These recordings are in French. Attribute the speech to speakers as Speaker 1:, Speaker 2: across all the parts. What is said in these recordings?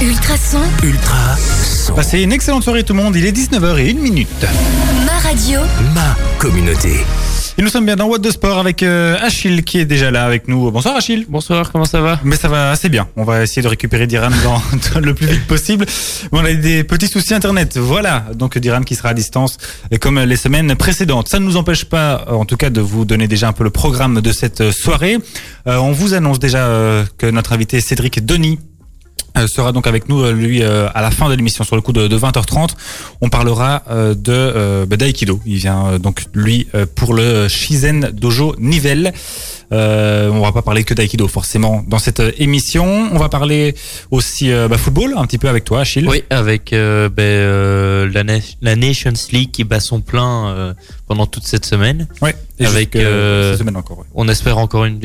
Speaker 1: Ultrason,
Speaker 2: Ultra son.
Speaker 3: Passez une excellente soirée tout le monde, il est 19h01 minute.
Speaker 1: ma radio,
Speaker 2: Ma communauté.
Speaker 3: Et nous sommes bien dans What de Sport avec euh, Achille qui est déjà là avec nous. Bonsoir Achille.
Speaker 4: Bonsoir, comment ça va?
Speaker 3: Mais ça va assez bien. On va essayer de récupérer Diran dans, dans le plus vite possible. Mais on a des petits soucis internet. Voilà. Donc Diran qui sera à distance et comme les semaines précédentes. Ça ne nous empêche pas, en tout cas, de vous donner déjà un peu le programme de cette soirée. Euh, on vous annonce déjà euh, que notre invité Cédric Denis euh, sera donc avec nous, euh, lui, euh, à la fin de l'émission, sur le coup de, de 20h30. On parlera euh, de euh, bah, d'Aikido. Il vient euh, donc, lui, euh, pour le Shizen Dojo Nivelle. Euh, on va pas parler que d'Aikido, forcément, dans cette euh, émission. On va parler aussi euh, bah, football, un petit peu avec toi, Achille.
Speaker 4: Oui, avec euh, ben, euh, la, Na- la Nations League qui bat son plein euh, pendant toute cette semaine.
Speaker 3: Ouais. Et
Speaker 4: Avec, euh,
Speaker 3: cette semaine encore, ouais.
Speaker 4: On espère encore une...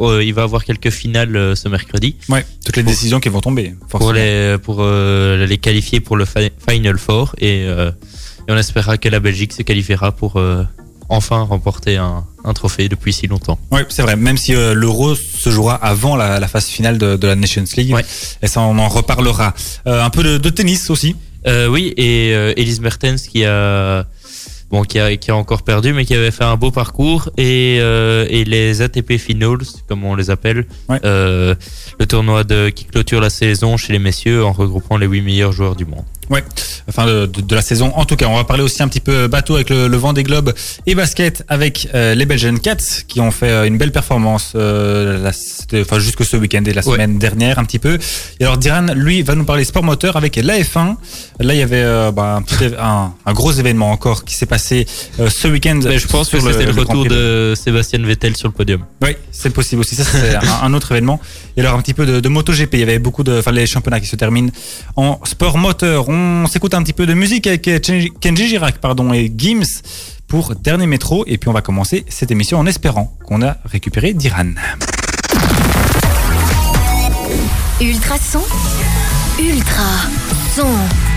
Speaker 4: euh, il va avoir quelques finales euh, ce mercredi
Speaker 3: Ouais, toutes les
Speaker 4: Pour-
Speaker 3: décisions qui vont tomber, forcément.
Speaker 4: pour les pour euh, les qualifier pour le fi- Final Four et, et on espérera que la Belgique se qualifiera pour enfin remporter un, un trophée depuis si longtemps.
Speaker 3: Oui, c'est vrai. Même si euh, l'Euro se jouera avant la, la phase finale de, de la Nations League,
Speaker 4: Ouais.
Speaker 3: et ça on en reparlera. Euh, un peu de, de tennis aussi.
Speaker 4: Euh, oui, et Elise Mertens qui a bon qui a qui a encore perdu, mais qui avait fait un beau parcours et euh, et les ATP Finals, comme on les appelle,
Speaker 3: Ouais.
Speaker 4: euh, le tournoi de qui clôture la saison chez les messieurs en regroupant les huit meilleurs joueurs du monde.
Speaker 3: Ouais, enfin de, la saison. En tout cas, on va parler aussi un petit peu bateau avec le, le vent des globes et basket avec euh, les Belgian Cats qui ont fait euh, une belle performance, euh, la- enfin jusque ce week-end et la
Speaker 4: Ouais.
Speaker 3: semaine dernière un petit peu. Et alors Diran, lui, va nous parler sport moteur avec l'AF1. Là, il y avait euh, bah, un, petit éve- un, un gros événement encore qui s'est passé euh, ce week-end.
Speaker 4: Mais je pense que c'était le, retour de Sébastien Vettel sur le podium.
Speaker 3: Oui, c'est possible aussi. Ça, c'est un, un autre événement. Et alors, un petit peu de, de MotoGP. Il y avait beaucoup de, enfin, les championnats qui se terminent en sport moteur. On s'écoute un petit peu de musique avec euh, Kenji Girac, pardon, et Gims pour Dernier Métro. Et puis, on va commencer cette émission en espérant qu'on a récupéré Diran.
Speaker 1: Ultrason, Ultra son,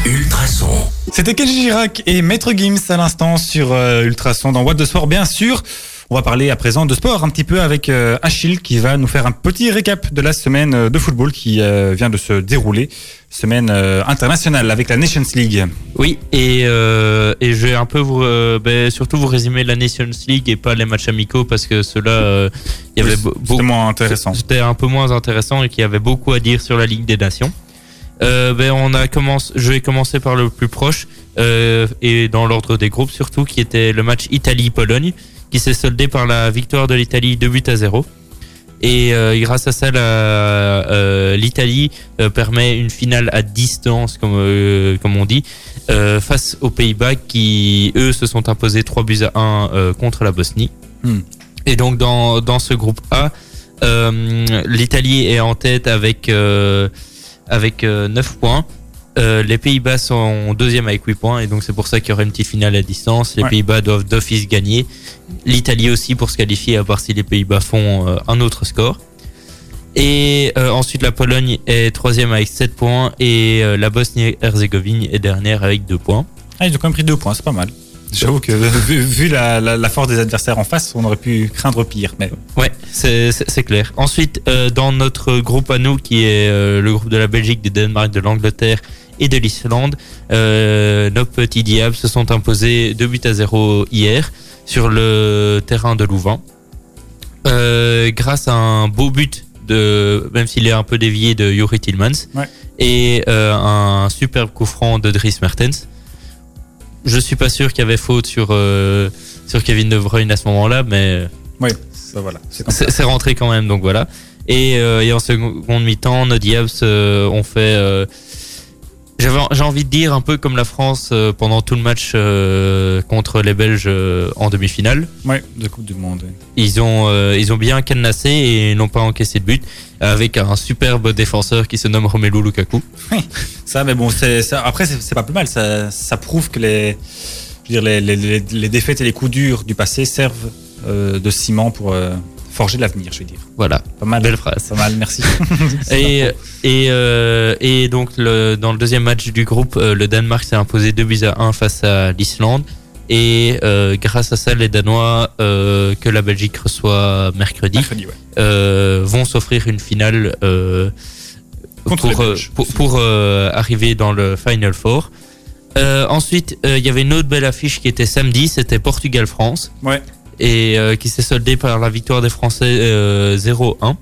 Speaker 2: Ultra son.
Speaker 3: C'était Kenji Girac et Maître Gims à l'instant sur euh, Ultrason dans What de Sport, bien sûr. On va parler à présent de sport un petit peu avec euh, Achille qui va nous faire un petit récap de la semaine euh, de football qui euh, vient de se dérouler. Semaine euh, internationale avec la Nations League.
Speaker 4: Oui, et, euh, et je vais un peu vous, euh, ben, surtout vous résumer la Nations League et pas les matchs amicaux parce que ceux-là, euh, il y avait beaucoup.
Speaker 3: moins intéressant.
Speaker 4: C'était un peu moins intéressant et qu'il y avait beaucoup à dire sur la Ligue des Nations. Ben on a commencé, je vais commencer par le plus proche et dans l'ordre des groupes surtout, qui était le match Italie-Pologne, qui s'est soldé par la victoire de l'Italie 2 buts à 0. Et euh, grâce à ça, euh, l'Italie euh, permet une finale à distance, comme euh, comme on dit, face aux Pays-Bas qui eux se sont imposés 3 buts à 1 euh, contre la Bosnie.
Speaker 3: Hmm.
Speaker 4: Et donc dans dans ce groupe A, l'Italie est en tête avec euh, avec euh, 9 points. Euh, les Pays-Bas sont deuxième avec 8 points et donc c'est pour ça qu'il y aura une petite finale à distance. Les
Speaker 3: Ouais.
Speaker 4: Pays-Bas doivent d'office gagner. L'Italie aussi pour se qualifier à part si les Pays-Bas font euh, un autre score. Et euh, ensuite la Pologne est troisième avec 7 points et euh, la Bosnie-Herzégovine est dernière avec 2 points.
Speaker 3: Ah, ils ont quand même pris deux points, c'est pas mal. J'avoue que vu, vu la, la, la force des adversaires en face, on aurait pu craindre pire. Mais
Speaker 4: Ouais, c'est c'est- c'est clair. Ensuite, euh, dans notre groupe à nous, qui est euh, le groupe de la Belgique, du Danemark, de l'Angleterre et de l'Islande, euh, nos petits diables se sont imposés 2 buts à 0 hier sur le terrain de Louvain. Euh, grâce à un beau but de, même s'il est un peu dévié de Yuri Tillmans,
Speaker 3: Ouais.
Speaker 4: et euh, un superbe coup franc de Dries Mertens. Je suis pas sûr qu'il y avait faute sur euh, sur Kevin De Bruyne à ce moment-là, mais
Speaker 3: oui, ça voilà. C'est
Speaker 4: rentré quand même, donc voilà. Et, euh, et en seconde mi-temps, nos Diables euh, ont fait. J'avais- J'ai envie de dire un peu comme la France euh, pendant tout le match euh, contre les Belges euh, en demi-finale.
Speaker 3: Ouais, de Coupe du Monde. oui.
Speaker 4: Ils ont ils ont bien cadenassé et n'ont pas encaissé de but avec un superbe défenseur qui se nomme Romelu Lukaku.
Speaker 3: Ça, mais bon, c'est après, c'est pas plus mal. Ça, ça prouve que les, je veux dire, les, les, défaites et les coups durs du passé servent de ciment pour forger l'avenir, je veux dire.
Speaker 4: Voilà,
Speaker 3: Pas mal.
Speaker 4: belle phrase.
Speaker 3: Pas mal, merci.
Speaker 4: Et, et, euh, et donc le, dans le deuxième match du groupe, euh, le Danemark s'est imposé 2 buts à 1 face à l'Islande. Et euh, grâce à ça, les Danois euh, que la Belgique reçoit mercredi
Speaker 3: Mercredi, ouais.
Speaker 4: vont s'offrir une finale, pour,
Speaker 3: Belges.
Speaker 4: pour, pour, arriver dans le Final Four. Ensuite, il y avait une autre belle affiche qui était samedi, c'était Portugal-France.
Speaker 3: Ouais.
Speaker 4: Et euh, qui s'est soldée par la victoire des Français euh, 0-1.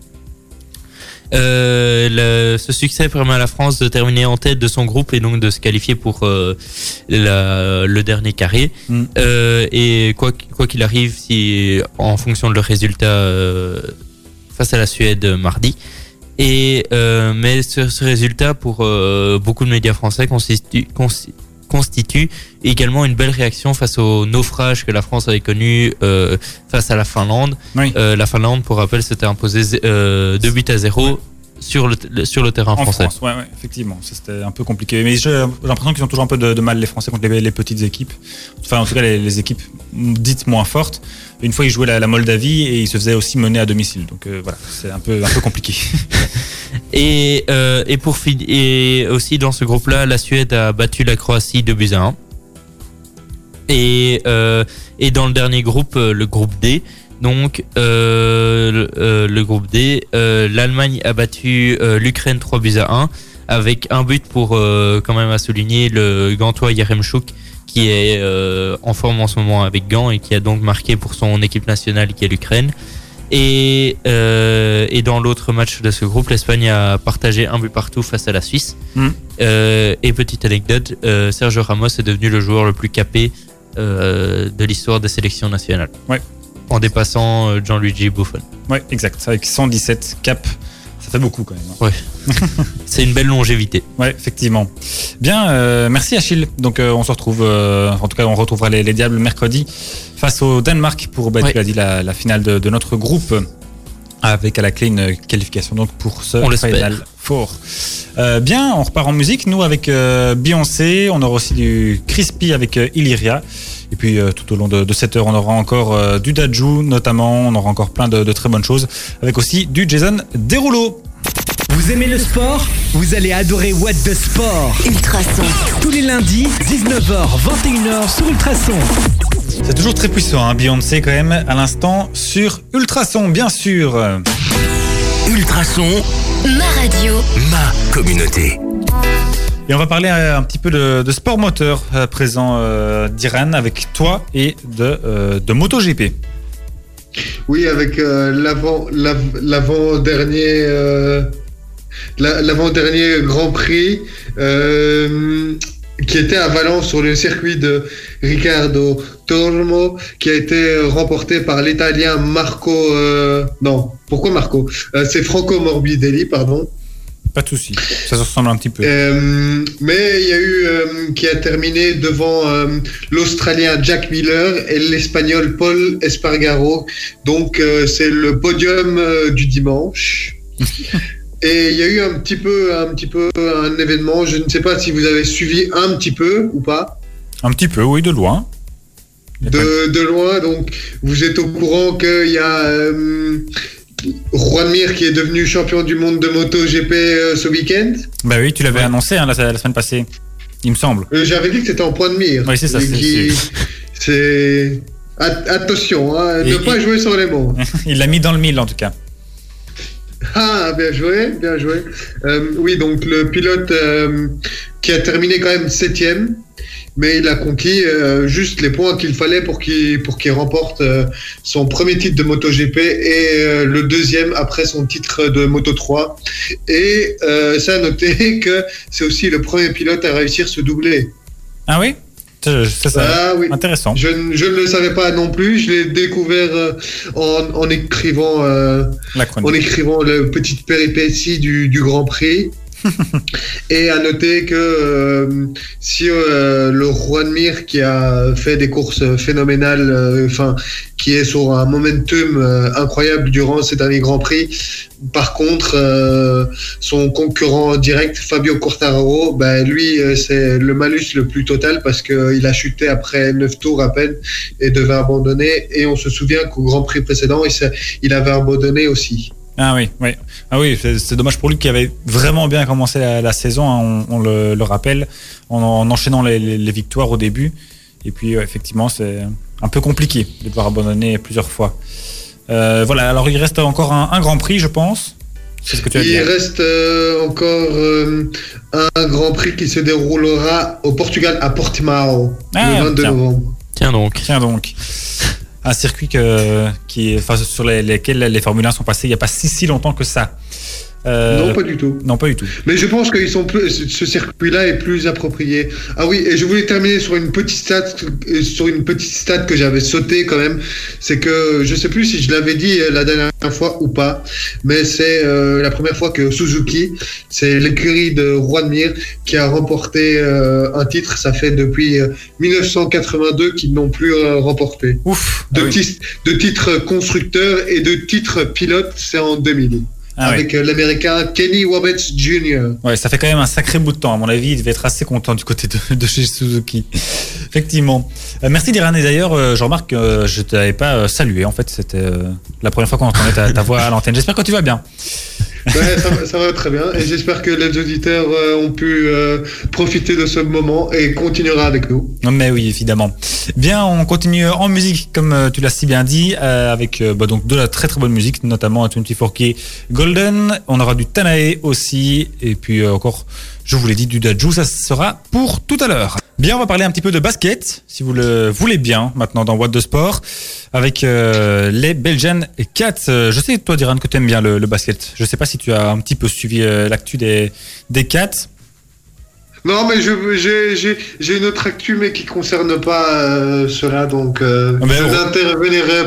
Speaker 4: Euh, le- ce succès permet à la France de terminer en tête de son groupe et donc de se qualifier pour euh, la- le dernier carré.
Speaker 3: Mm.
Speaker 4: Euh, et quoi qu- quoi qu'il arrive, si en fonction de leur résultat euh, face à la Suède euh, mardi. Et euh, mais ce, ce résultat pour euh, beaucoup de médias français constitue, consti- constitue également une belle réaction face au naufrage que la France avait connu euh, face à la Finlande.
Speaker 3: Oui.
Speaker 4: Euh, la Finlande, pour rappel, s'était imposée euh, 2 buts à 0 sur le, sur le terrain
Speaker 3: En
Speaker 4: français.
Speaker 3: France, ouais, ouais, effectivement, c'était un peu compliqué. Mais j'ai l'impression qu'ils ont toujours un peu de, de mal les Français contre les, les petites équipes. Enfin, en tout cas, les, les équipes dites moins fortes. Une fois, ils jouaient la, la Moldavie et ils se faisaient aussi mener à domicile. Donc euh, voilà, c'est un peu un peu compliqué.
Speaker 4: Et, euh, et pour et aussi dans ce groupe-là, la Suède a battu la Croatie 2 buts à 1. Et, euh, et dans le dernier groupe, le groupe D, donc euh, le, euh, le groupe D, euh, l'Allemagne a battu l'Ukraine 3 buts à 1 avec un but pour quand même à souligner le Gantois Yaremchuk qui est en forme en ce moment avec Gand et qui a donc marqué pour son équipe nationale qui est l'Ukraine. Et, euh, et dans l'autre match de ce groupe, l'Espagne a partagé un but partout face à la Suisse. Euh, et petite anecdote, euh, Sergio Ramos est devenu le joueur le plus capé de l'histoire des sélections nationales.
Speaker 3: Ouais.
Speaker 4: En dépassant euh, Gianluigi Buffon.
Speaker 3: ouais, exact. Avec 117 caps, ça fait beaucoup quand même. hein.
Speaker 4: C'est une belle longévité.
Speaker 3: Ouais, effectivement. Bien, euh, merci Achille. Donc euh, on se retrouve, euh, en tout cas on retrouvera les, les Diables mercredi face au Danemark pour, bah,
Speaker 4: Ouais.
Speaker 3: tu l'as dit, la, la finale de, de notre groupe avec à la clé une qualification donc pour ce
Speaker 4: On.
Speaker 3: Final Four. Euh, bien, on repart en musique, nous avec Beyoncé, on aura aussi du Crispy avec Illyria. Et puis euh, tout au long de, de cette heure, on aura encore euh, du Daju notamment, on aura encore plein de, de très bonnes choses, avec aussi du Jason Derulo.
Speaker 5: Vous aimez le sport? Vous allez adorer What the Sport.
Speaker 1: Ultrason.
Speaker 5: Tous les lundis, 19h, 21h sur Ultrason.
Speaker 3: C'est toujours très puissant, hein, Beyoncé quand même, à l'instant sur Ultrason, bien sûr.
Speaker 2: Ultrason,
Speaker 1: Ma radio.
Speaker 2: ma communauté.
Speaker 3: Et on va parler euh, un petit peu de, sport moteur à présent euh, d'Iran avec toi et de, euh, de MotoGP.
Speaker 6: Oui, avec euh, l'avant, l'av- l'avant-dernier, euh, la- l'avant-dernier Grand Prix euh, qui était à Valence sur le circuit de Riccardo Tormo, qui a été remporté par l'Italien Marco. euh, non, pourquoi Marco? Euh, C'est Franco Morbidelli, pardon.
Speaker 3: Pas de souci, ça se ressemble un petit peu.
Speaker 6: Euh, mais il y a eu euh, qui a terminé devant euh, l'Australien Jack Miller et l'Espagnol Paul Espargaro. Donc c'est le podium du dimanche. et il y a eu un petit peu, un petit peu un événement. Je ne sais pas si vous avez suivi un petit peu ou pas.
Speaker 3: Un petit peu, oui, de loin.
Speaker 6: De loin, donc vous êtes au courant qu'il y a euh, Juan Mir qui est devenu champion du monde de MotoGP euh, ce week-end.
Speaker 3: Bah oui, tu l'avais annoncé hein, la, la semaine passée, il me semble.
Speaker 6: Euh, J'avais dit que c'était en point de mire.
Speaker 3: Oui, c'est ça, c'est-
Speaker 6: Attention, hein, ne pas jouer sur les mots.
Speaker 3: Il l'a mis dans le mille en tout cas.
Speaker 6: Ah, bien joué, bien joué. Euh, oui, donc le pilote qui a terminé quand même septième, mais il a conquis euh, juste les points qu'il fallait pour qu'il pour qu'il remporte euh, son premier titre de MotoGP et euh, le deuxième après son titre de Moto 3. Et ça a noté que c'est aussi le premier pilote à réussir ce doublé.
Speaker 3: Ah oui? C'est ça.
Speaker 6: Ah oui.
Speaker 3: Intéressant.
Speaker 6: Je, ne- je ne le savais pas non plus. Je l'ai découvert en, en écrivant,
Speaker 3: La
Speaker 6: en écrivant le petite péripétie du, du Grand Prix. Et à noter que euh, si euh, le Juan Mir qui a fait des courses phénoménales, euh, enfin qui est sur un momentum euh, incroyable durant ces derniers Grands Prix, par contre euh, son concurrent direct Fabio Quartararo, ben lui c'est le malus le plus total parce qu'il a chuté après 9 tours à peine et devait abandonner. Et on se souvient qu'au Grand Prix précédent il avait abandonné aussi.
Speaker 3: Ah oui, oui. Ah oui, c'est dommage pour lui qui avait vraiment bien commencé la, la saison, hein, on, on le, le rappelle, en, en enchaînant les, les- les victoires au début. Et puis ouais, effectivement, c'est un peu compliqué de devoir abandonner plusieurs fois. Euh, voilà, alors il reste encore un, un Grand Prix, je pense. C'est ce que tu as dit.
Speaker 6: Il reste euh, encore euh, un Grand Prix qui se déroulera au Portugal à Portimao
Speaker 3: Ah,
Speaker 6: le 22
Speaker 3: tiens.
Speaker 6: novembre.
Speaker 4: Tiens donc.
Speaker 3: Tiens donc. Un circuit que, qui, sur les- lesquels les Formule 1 sont passés il n'y a pas si longtemps que ça. Euh,
Speaker 6: Non, pas du tout.
Speaker 3: non, pas du tout.
Speaker 6: Mais je pense qu'ils sont plus, ce- circuit-là est plus approprié. Ah oui, et je voulais terminer sur une petite stat, euh, sur une petite stat que j'avais sauté quand même. C'est que je sais plus si je l'avais dit euh, la dernière fois ou pas, mais c'est euh, la première fois que Suzuki, c'est l'écurie de Juan Mir qui a remporté euh, un titre. Ça fait depuis euh, 1982 qu'ils n'ont plus remporté.
Speaker 3: Ouf.
Speaker 6: De,
Speaker 3: Ah oui.
Speaker 6: de titre constructeur et de titre pilote, c'est en 2000.
Speaker 3: Ah
Speaker 6: avec euh, l'américain Kenny Roberts Jr.
Speaker 3: Ouais, ça fait quand même un sacré bout de temps. À mon avis, il devait être assez content du côté de, de chez Suzuki. Effectivement. Euh, merci Diran. Et d'ailleurs, euh, je remarque que je t'avais pas euh, salué. En fait, c'était euh, la première fois qu'on entendait ta, ta voix à l'antenne. J'espère que tu vas bien.
Speaker 6: Ouais, ça, ça va très bien et j'espère que les auditeurs euh, ont pu euh, profiter de ce moment et continuera avec nous.
Speaker 3: Mais oui, évidemment. Bien, on continue en musique, comme euh, tu l'as si bien dit, euh, avec euh, bah, donc de la très très bonne musique, notamment un 24K Golden. On aura du Tanae aussi, et puis encore, je vous l'ai dit, du Daju. Ça sera pour tout à l'heure. Bien, on va parler un petit peu de basket, si vous le voulez bien, maintenant dans What de Sport, avec euh, les Belgian Cats. Euh, Je sais, toi, Diran, que tu aimes bien le, le basket. Je sais pas si tu as un petit peu suivi euh, l'actu des, des Cats.
Speaker 6: Non, mais j'ai- une autre actu, mais qui concerne pas euh, cela, donc euh,
Speaker 3: Ah
Speaker 6: je
Speaker 3: on-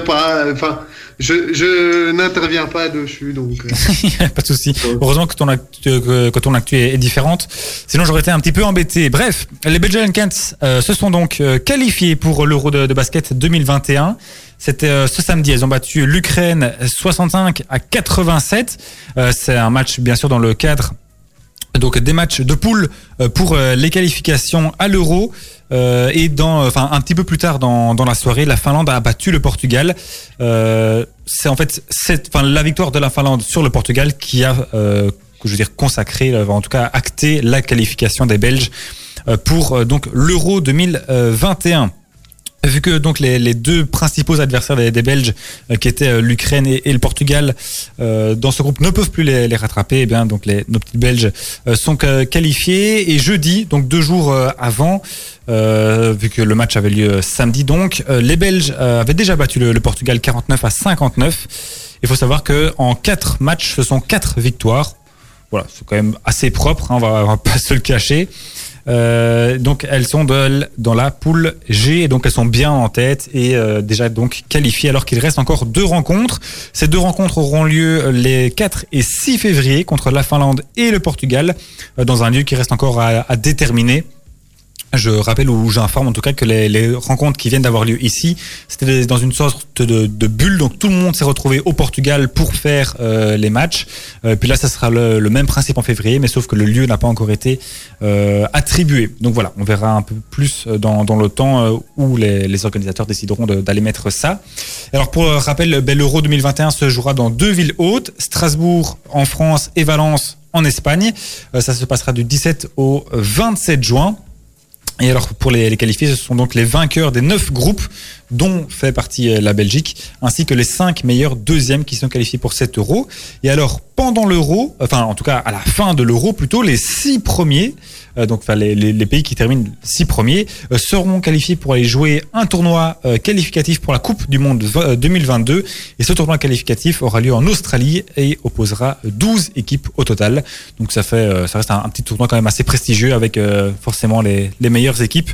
Speaker 6: pas. Enfin, je, je n'interviens pas dessus, donc. euh.
Speaker 3: pas de souci. Heureusement que ton actu, que, ton actu est, est différente. Sinon, j'aurais été un petit peu embêté. Bref, les Belgian Cats euh, se sont donc euh, qualifiés pour l'Euro de, basket 2021. C'était ce samedi. Elles ont battu l'Ukraine 65 à 87. Euh, C'est un match, bien sûr, dans le cadre donc des matchs de poule euh, pour euh, les qualifications à l'Euro. Euh, et dans, enfin un petit peu plus tard dans, dans la soirée, la Finlande a battu le Portugal. C'est en fait cette, enfin la victoire de la Finlande sur le Portugal qui a, euh, je veux dire, consacré, en tout cas acté la qualification des Belges pour donc l'Euro 2021. Vu que donc les, les deux principaux adversaires des, des Belges, euh, qui étaient euh, l'Ukraine et, le Portugal, euh, dans ce groupe ne peuvent plus les, les rattraper, eh bien donc les, nos petits Belges euh, sont euh, qualifiés. Et jeudi, donc deux jours avant, vu que le match avait lieu samedi, donc les Belges avaient déjà battu le, le Portugal 49 à 59. Il faut savoir que en quatre matchs, ce sont quatre victoires. Voilà, c'est quand même assez propre, hein, on, va, on va pas se le cacher. Euh, donc elles sont dans la poule G et donc elles sont bien en tête et euh, déjà donc qualifiées alors qu'il reste encore deux rencontres. Ces deux rencontres auront lieu les 4 et 6 février contre la Finlande et le Portugal euh, dans un lieu qui reste encore à déterminer. Je rappelle ou j'informe en tout cas que les, les rencontres qui viennent d'avoir lieu ici, c'était dans une sorte de, de bulle. Donc tout le monde s'est retrouvé au Portugal pour faire euh, les matchs. Euh, puis là, ça sera le, le même principe en février, mais sauf que le lieu n'a pas encore été euh, attribué. Donc voilà, on verra un peu plus dans, dans le temps euh, où les, les organisateurs décideront de- d'aller mettre ça. Alors pour rappel, ben, l'Euro 2021 se jouera dans deux villes hautes, Strasbourg en France et Valence en Espagne. Euh, ça se passera du 17 au 27 juin. Et alors pour les, les qualifiés, ce sont donc les vainqueurs des neuf groupes dont fait partie euh, la Belgique, ainsi que les cinq meilleurs deuxièmes qui sont qualifiés pour cet euro. Et alors pendant l'euro, enfin en tout cas à la fin de l'euro plutôt, les six premiers, donc enfin, les, pays qui terminent six premiers, euh, seront qualifiés pour aller jouer un tournoi euh, qualificatif pour la Coupe du Monde v- euh, 2022. Et ce tournoi qualificatif aura lieu en Australie et opposera 12 équipes au total. Donc ça fait, euh, ça reste un, petit tournoi quand même assez prestigieux avec euh, forcément les, meilleures équipes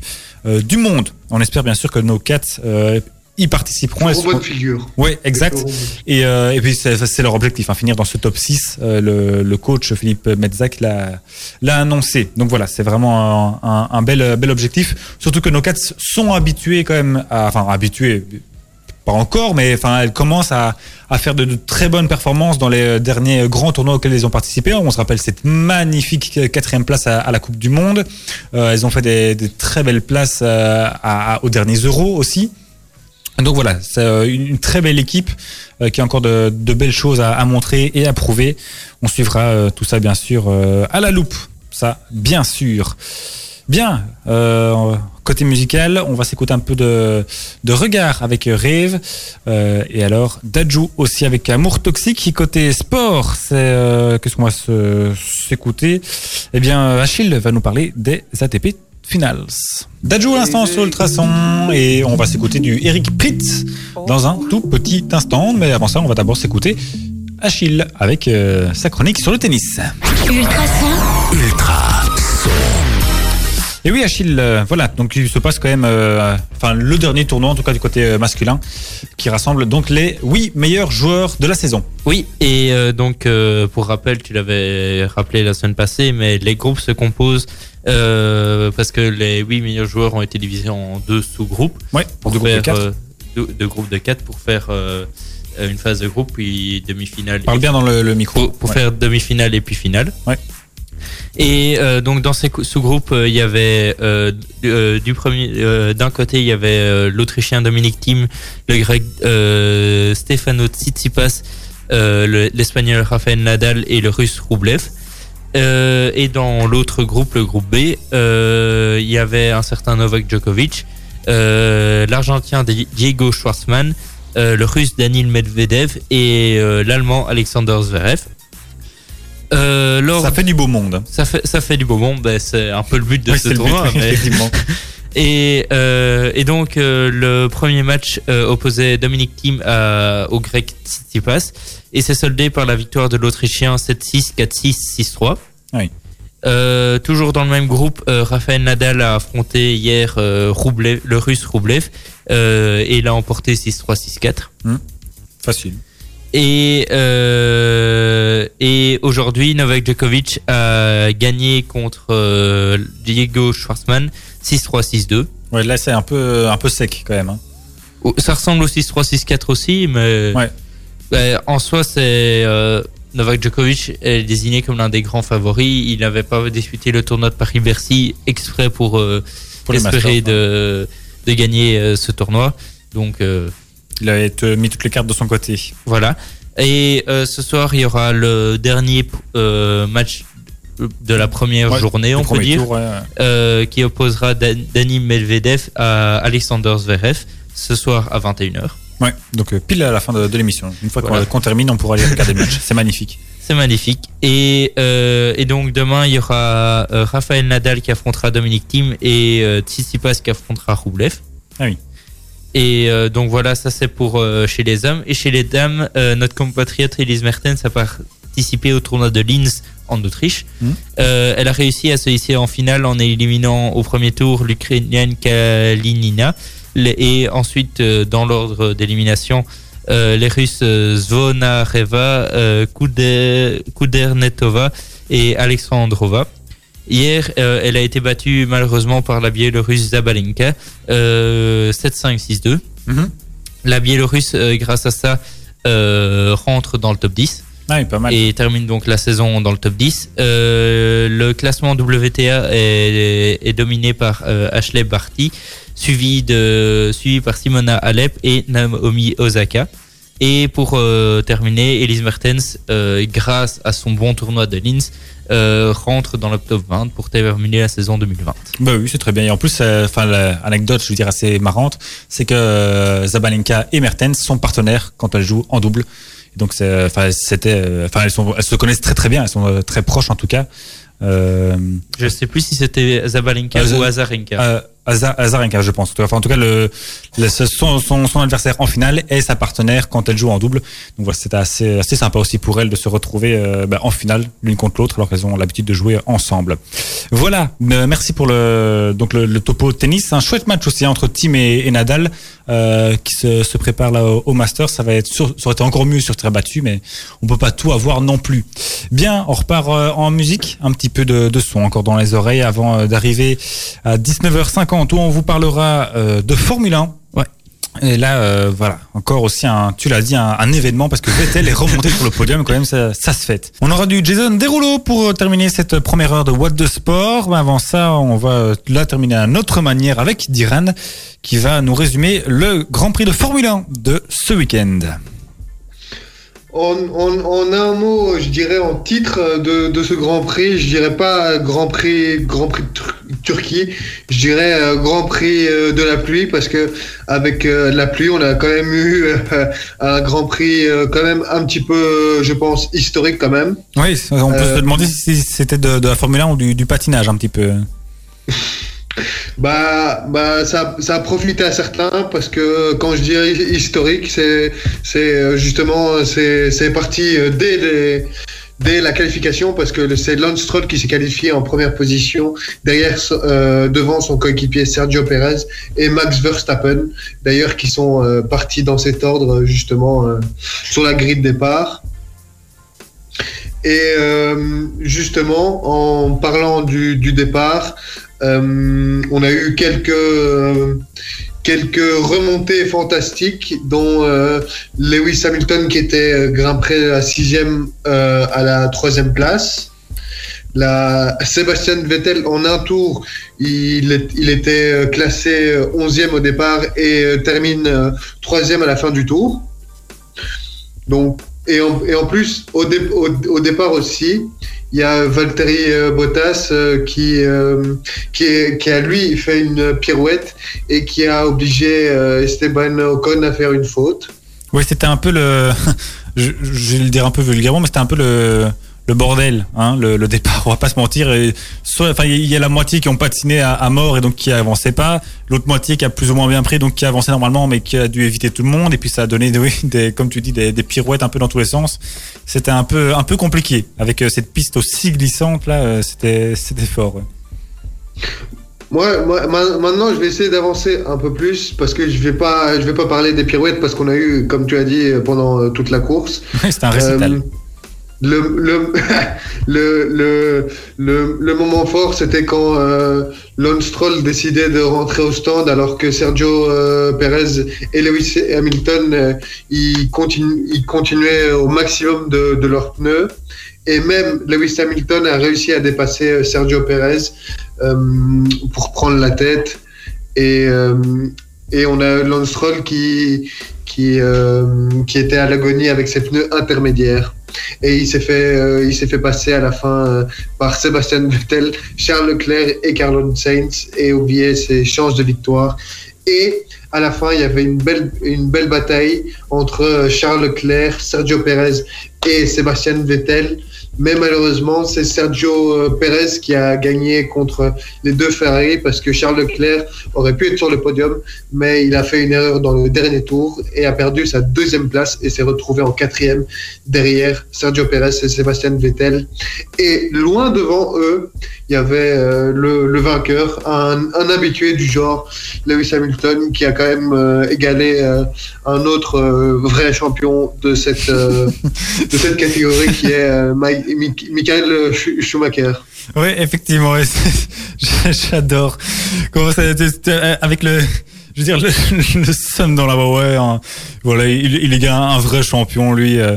Speaker 3: euh, du monde. On espère bien sûr que nos quatre euh, y participeront. Elles seront-
Speaker 6: figure.
Speaker 3: Ouais, exact. Et, euh, et puis c'est leur objectif, hein, finir dans ce top 6. Euh, le, le coach Philippe Metzak l'a annoncé. Donc voilà, c'est vraiment un, un- un bel, bel objectif. Surtout que nos Cats sont habitués quand même, à, enfin habitués, pas encore, mais enfin elles commencent à, à faire de, de très bonnes performances dans les derniers grands tournois auxquels elles ont participé. On se rappelle cette magnifique quatrième place à, à la Coupe du Monde. Euh, elles ont fait des, des très belles places euh, à- aux derniers Euros aussi. Donc voilà, c'est euh, une très belle équipe euh, qui a encore de, de belles choses à, à montrer et à prouver. On suivra euh, tout ça bien sûr à la loupe, ça bien sûr. Bien, euh, côté musical, on va s'écouter un peu de, de regard avec Rêve. Euh, et alors, Dajou aussi avec Amour Toxique. Côté sport, c'est euh, qu'est-ce qu'on va s'écouter? Eh bien, Achille va nous parler des ATP Finals. Dajou à l'instant sur Ultrason et on va s'écouter du Eric Pritz dans un tout petit instant. Mais avant ça, on va d'abord s'écouter Achille avec euh, sa chronique sur le tennis.
Speaker 1: Ultrason,
Speaker 2: Ultra son.
Speaker 3: Et oui, Achille, euh, voilà, donc il se passe quand même, euh, enfin le dernier tournoi, en tout cas du côté masculin, qui rassemble donc les huit meilleurs joueurs de la saison.
Speaker 4: Oui, et euh, donc euh, pour rappel, tu l'avais rappelé la semaine passée, mais les groupes se composent euh, parce que les huit meilleurs joueurs ont été divisés en deux sous-groupes
Speaker 3: Ouais,
Speaker 4: pour
Speaker 3: deux groupes de
Speaker 4: faire
Speaker 3: quatre.
Speaker 4: euh, deux, deux groupes de pour faire euh, une phase de groupe puis demi-finale.
Speaker 3: Parle bien dans le, le micro.
Speaker 4: pour, pour
Speaker 3: Ouais.
Speaker 4: faire demi-finale et puis finale.
Speaker 3: Ouais.
Speaker 4: Et euh, donc dans ces sous-groupes, euh, il y avait euh, du- du premier, d'un côté il y avait l'Autrichien Dominic Thiem, le Grec Stefano Tsitsipas, le- l'Espagnol Rafael Nadal et le Russe Rublev. Euh, et dans l'autre groupe, le groupe B, euh, il y avait un certain Novak Djokovic, euh, l'Argentin Di- Diego Schwartzmann, euh, le Russe Danil Medvedev et l'Allemand Alexander Zverev. Lors-
Speaker 3: Ça fait du beau monde.
Speaker 4: ça fait ça fait du beau monde, ben, c'est un peu le but de
Speaker 3: Oui,
Speaker 4: ce
Speaker 3: but,
Speaker 4: tournoi. mais-
Speaker 3: effectivement.
Speaker 4: et, euh, et donc euh, le premier match euh, opposait Dominic Thiem au grec Tsitsipas et s'est soldé par la victoire de l'Autrichien 7-6, 4-6, 6-3.
Speaker 3: Oui.
Speaker 4: Euh, toujours dans le même groupe, euh, Rafael Nadal a affronté hier euh, Rublev- le Russe Rublev euh, et il a emporté 6-3, 6-4.
Speaker 3: Facile.
Speaker 4: Et, et aujourd'hui, Novak Djokovic a gagné contre Diego Schwartzmann 6-3, 6-2.
Speaker 3: Ouais, là c'est un peu, un peu sec quand même. hein.
Speaker 4: Ça ressemble au 6-3, 6-4 aussi, mais
Speaker 3: Ouais.
Speaker 4: Bah, en soi, c'est euh, Novak Djokovic est désigné comme l'un des grands favoris. Il n'avait pas disputé le tournoi de Paris-Bercy exprès pour, euh,
Speaker 3: Pour
Speaker 4: espérer de, de gagner euh, ce tournoi. Donc
Speaker 3: Il avait mis toutes les cartes de son côté.
Speaker 4: Voilà. Et ce soir, il y aura le dernier match de la première
Speaker 3: Ouais,
Speaker 4: journée, on peut dire,
Speaker 3: tour, ouais.
Speaker 4: qui opposera Dan- Dani Medvedev à Alexander Zverev ce soir à 21h.
Speaker 3: Ouais, donc euh, pile à la fin de, de l'émission. Une fois qu'on-
Speaker 4: Voilà.
Speaker 3: qu'on termine, on pourra aller regarder le match. C'est magnifique.
Speaker 4: C'est magnifique. Et, euh, et donc demain, il y aura euh, Rafael Nadal qui affrontera Dominic Thiem et euh, Tsitsipas qui affrontera Rublev.
Speaker 3: Ah oui.
Speaker 4: Et donc voilà, ça c'est pour chez les hommes. Et chez les dames, notre compatriote Elise Mertens a participé au tournoi de Linz en Autriche. Euh, elle a réussi à se hisser en finale en éliminant au premier tour l'Ukrainienne Kalinina. Et ensuite, euh, dans l'ordre d'élimination, euh, les Russes euh, Zvonareva, Kuder- Kudernetova et Alexandrova. Hier, euh, elle a été battue malheureusement par la Biélorusse Zabalenka, euh, 7-5-6-2.
Speaker 3: Mhm.
Speaker 4: La Biélorusse, euh, grâce à ça, rentre dans le top 10
Speaker 3: Ah oui, pas mal.
Speaker 4: et termine donc la saison dans le top 10. Euh, le classement WTA est, est dominé par euh, Ashley Barty, suivi, de, suivi par Simona Alep et Naomi Osaka. Et pour euh, terminer, Elise Mertens, euh, grâce à son bon tournoi de Linz, euh, rentre dans le top 20 pour terminer la saison 2020.
Speaker 3: Bah oui, c'est très bien. Et en plus, euh, enfin, l'anecdote, je veux dire, assez marrante, c'est que euh, Zabalenka et Mertens sont partenaires quand elles jouent en double. Donc, c'est, enfin, c'était, euh, enfin, elles, sont, elles se connaissent très très bien. Elles sont euh, très proches en tout cas. Euh,
Speaker 4: Je sais plus si c'était Zabalenka
Speaker 3: Euh,
Speaker 4: ou Azarenka.
Speaker 3: Aza- Azarenka, je pense. Enfin, en tout cas, le, le- son, son, son adversaire en finale est sa partenaire quand elle joue en double. Donc voilà, c'était assez, assez sympa aussi pour elle de se retrouver euh, bah, en finale l'une contre l'autre alors qu'elles ont l'habitude de jouer ensemble. Voilà, euh, merci pour le donc le, le topo tennis. Un chouette match aussi entre Tim et, et Nadal euh, qui se, se prépare là au, au Master. Ça va être sur, ça aurait été encore mieux sur terre battue, mais on peut pas tout avoir non plus. Bien, on repart euh, en musique, un petit peu de, de son encore dans les oreilles avant euh, d'arriver à 19h50 où on vous parlera euh, de Formule 1.
Speaker 4: Ouais.
Speaker 3: Et là, euh, voilà, encore aussi un, tu l'as dit, un, un événement parce que Vettel est remonté sur le podium, quand même, ça, ça se fête. On aura du Jason Derulo pour euh, terminer cette première heure de What the Sport. Mais avant ça, on va là terminer à notre manière avec Diran qui va nous résumer le Grand Prix de Formule 1 de ce week-end.
Speaker 6: En, en- en un mot, je dirais en titre de, de ce Grand Prix, je dirais pas Grand Prix, Grand Prix Turquie. Je dirais euh, Grand Prix euh, de la pluie parce que avec euh, la pluie, on a quand même eu un Grand Prix quand même un petit peu, je pense, historique quand même.
Speaker 3: Oui, on peut se demander si c'était de, de la Formule 1 ou du, du patinage un petit peu.
Speaker 6: Bah, bah, ça, ça a profité à certains parce que quand je dis historique, c'est, euh, justement, c'est, parti euh, dès dès la qualification parce que c'est Lance Stroll qui s'est qualifié en première position derrière, euh, devant son coéquipier Sergio Perez et Max Verstappen, d'ailleurs, qui sont partis dans cet ordre justement sur la grille de départ. Et justement, en parlant du départ, euh, on a eu quelques, quelques remontées fantastiques, dont euh, Lewis Hamilton qui était euh, grimpé à la sixième à la troisième place. La Sébastien Vettel en un tour, il, il était classé euh, 11e au départ et termine euh, troisième à la fin du tour. Donc, et en, plus, au, dé- au, au départ aussi, il y a Valtteri euh, Bottas euh, qui, euh, qui, a lui fait une pirouette et qui a obligé Esteban Ocon à faire une faute.
Speaker 3: Oui, c'était un peu le. Je, je vais le dire un peu vulgairement, mais c'était un peu le, le bordel, hein, le, le départ. On va pas se mentir. Et soit, enfin, il y a la moitié qui ont patiné à, à mort et donc qui avançaient pas. L'autre moitié qui a plus ou moins bien pris, donc qui avançait normalement, mais qui a dû éviter tout le monde. Et puis ça a donné, des, comme tu dis, des, des pirouettes un peu dans tous les sens. C'était un peu, un peu compliqué avec euh, cette piste aussi glissante là. euh, C'était, c'était fort. ouais.
Speaker 6: Moi, moi, ma- maintenant, je vais essayer d'avancer un peu plus parce que je vais pas, je vais pas parler des pirouettes parce qu'on a eu, comme tu as dit, pendant euh, toute la course.
Speaker 3: c'était un récital.
Speaker 6: Euh, le, le, le, le, le, moment fort, c'était quand euh, décidait de rentrer au stand alors que Sergio euh, Perez et Lewis Hamilton, euh, ils, continuent, ils continuaient au maximum de, de leurs pneus. Et même Lewis Hamilton a réussi à dépasser euh, Sergio Perez euh, pour prendre la tête. Et, et on a Lance Stroll qui, qui, euh, qui était à l'agonie avec ses pneus intermédiaires. Et il s'est fait, euh, fait passer à la fin euh, par Sébastien Vettel, Charles Leclerc et Carlos Sainz et oublier ses chances de victoire. Et à la fin, il y avait une belle, une belle bataille entre Charles Leclerc, Sergio Perez et Sébastien Vettel. Mais malheureusement, c'est Sergio euh, Perez qui a gagné contre les deux Ferrari parce que Charles Leclerc aurait pu être sur le podium, mais il a fait une erreur dans le dernier tour et a perdu sa deuxième place et s'est retrouvé en quatrième derrière Sergio Perez et Sébastien Vettel. Et loin devant eux, il y avait euh, le, le vainqueur, un, un habitué du genre, Lewis Hamilton, qui a quand même euh, égalé euh, un autre euh, vrai champion de cette, de cette catégorie qui est Mike- Mik- Michael Sch- Schumacher.
Speaker 3: Oui, effectivement, j'adore. Comment ça, euh, avec le, je veux dire, le, le somme dans la ouais, hein. voilà, il, il est un, vrai champion, lui. euh.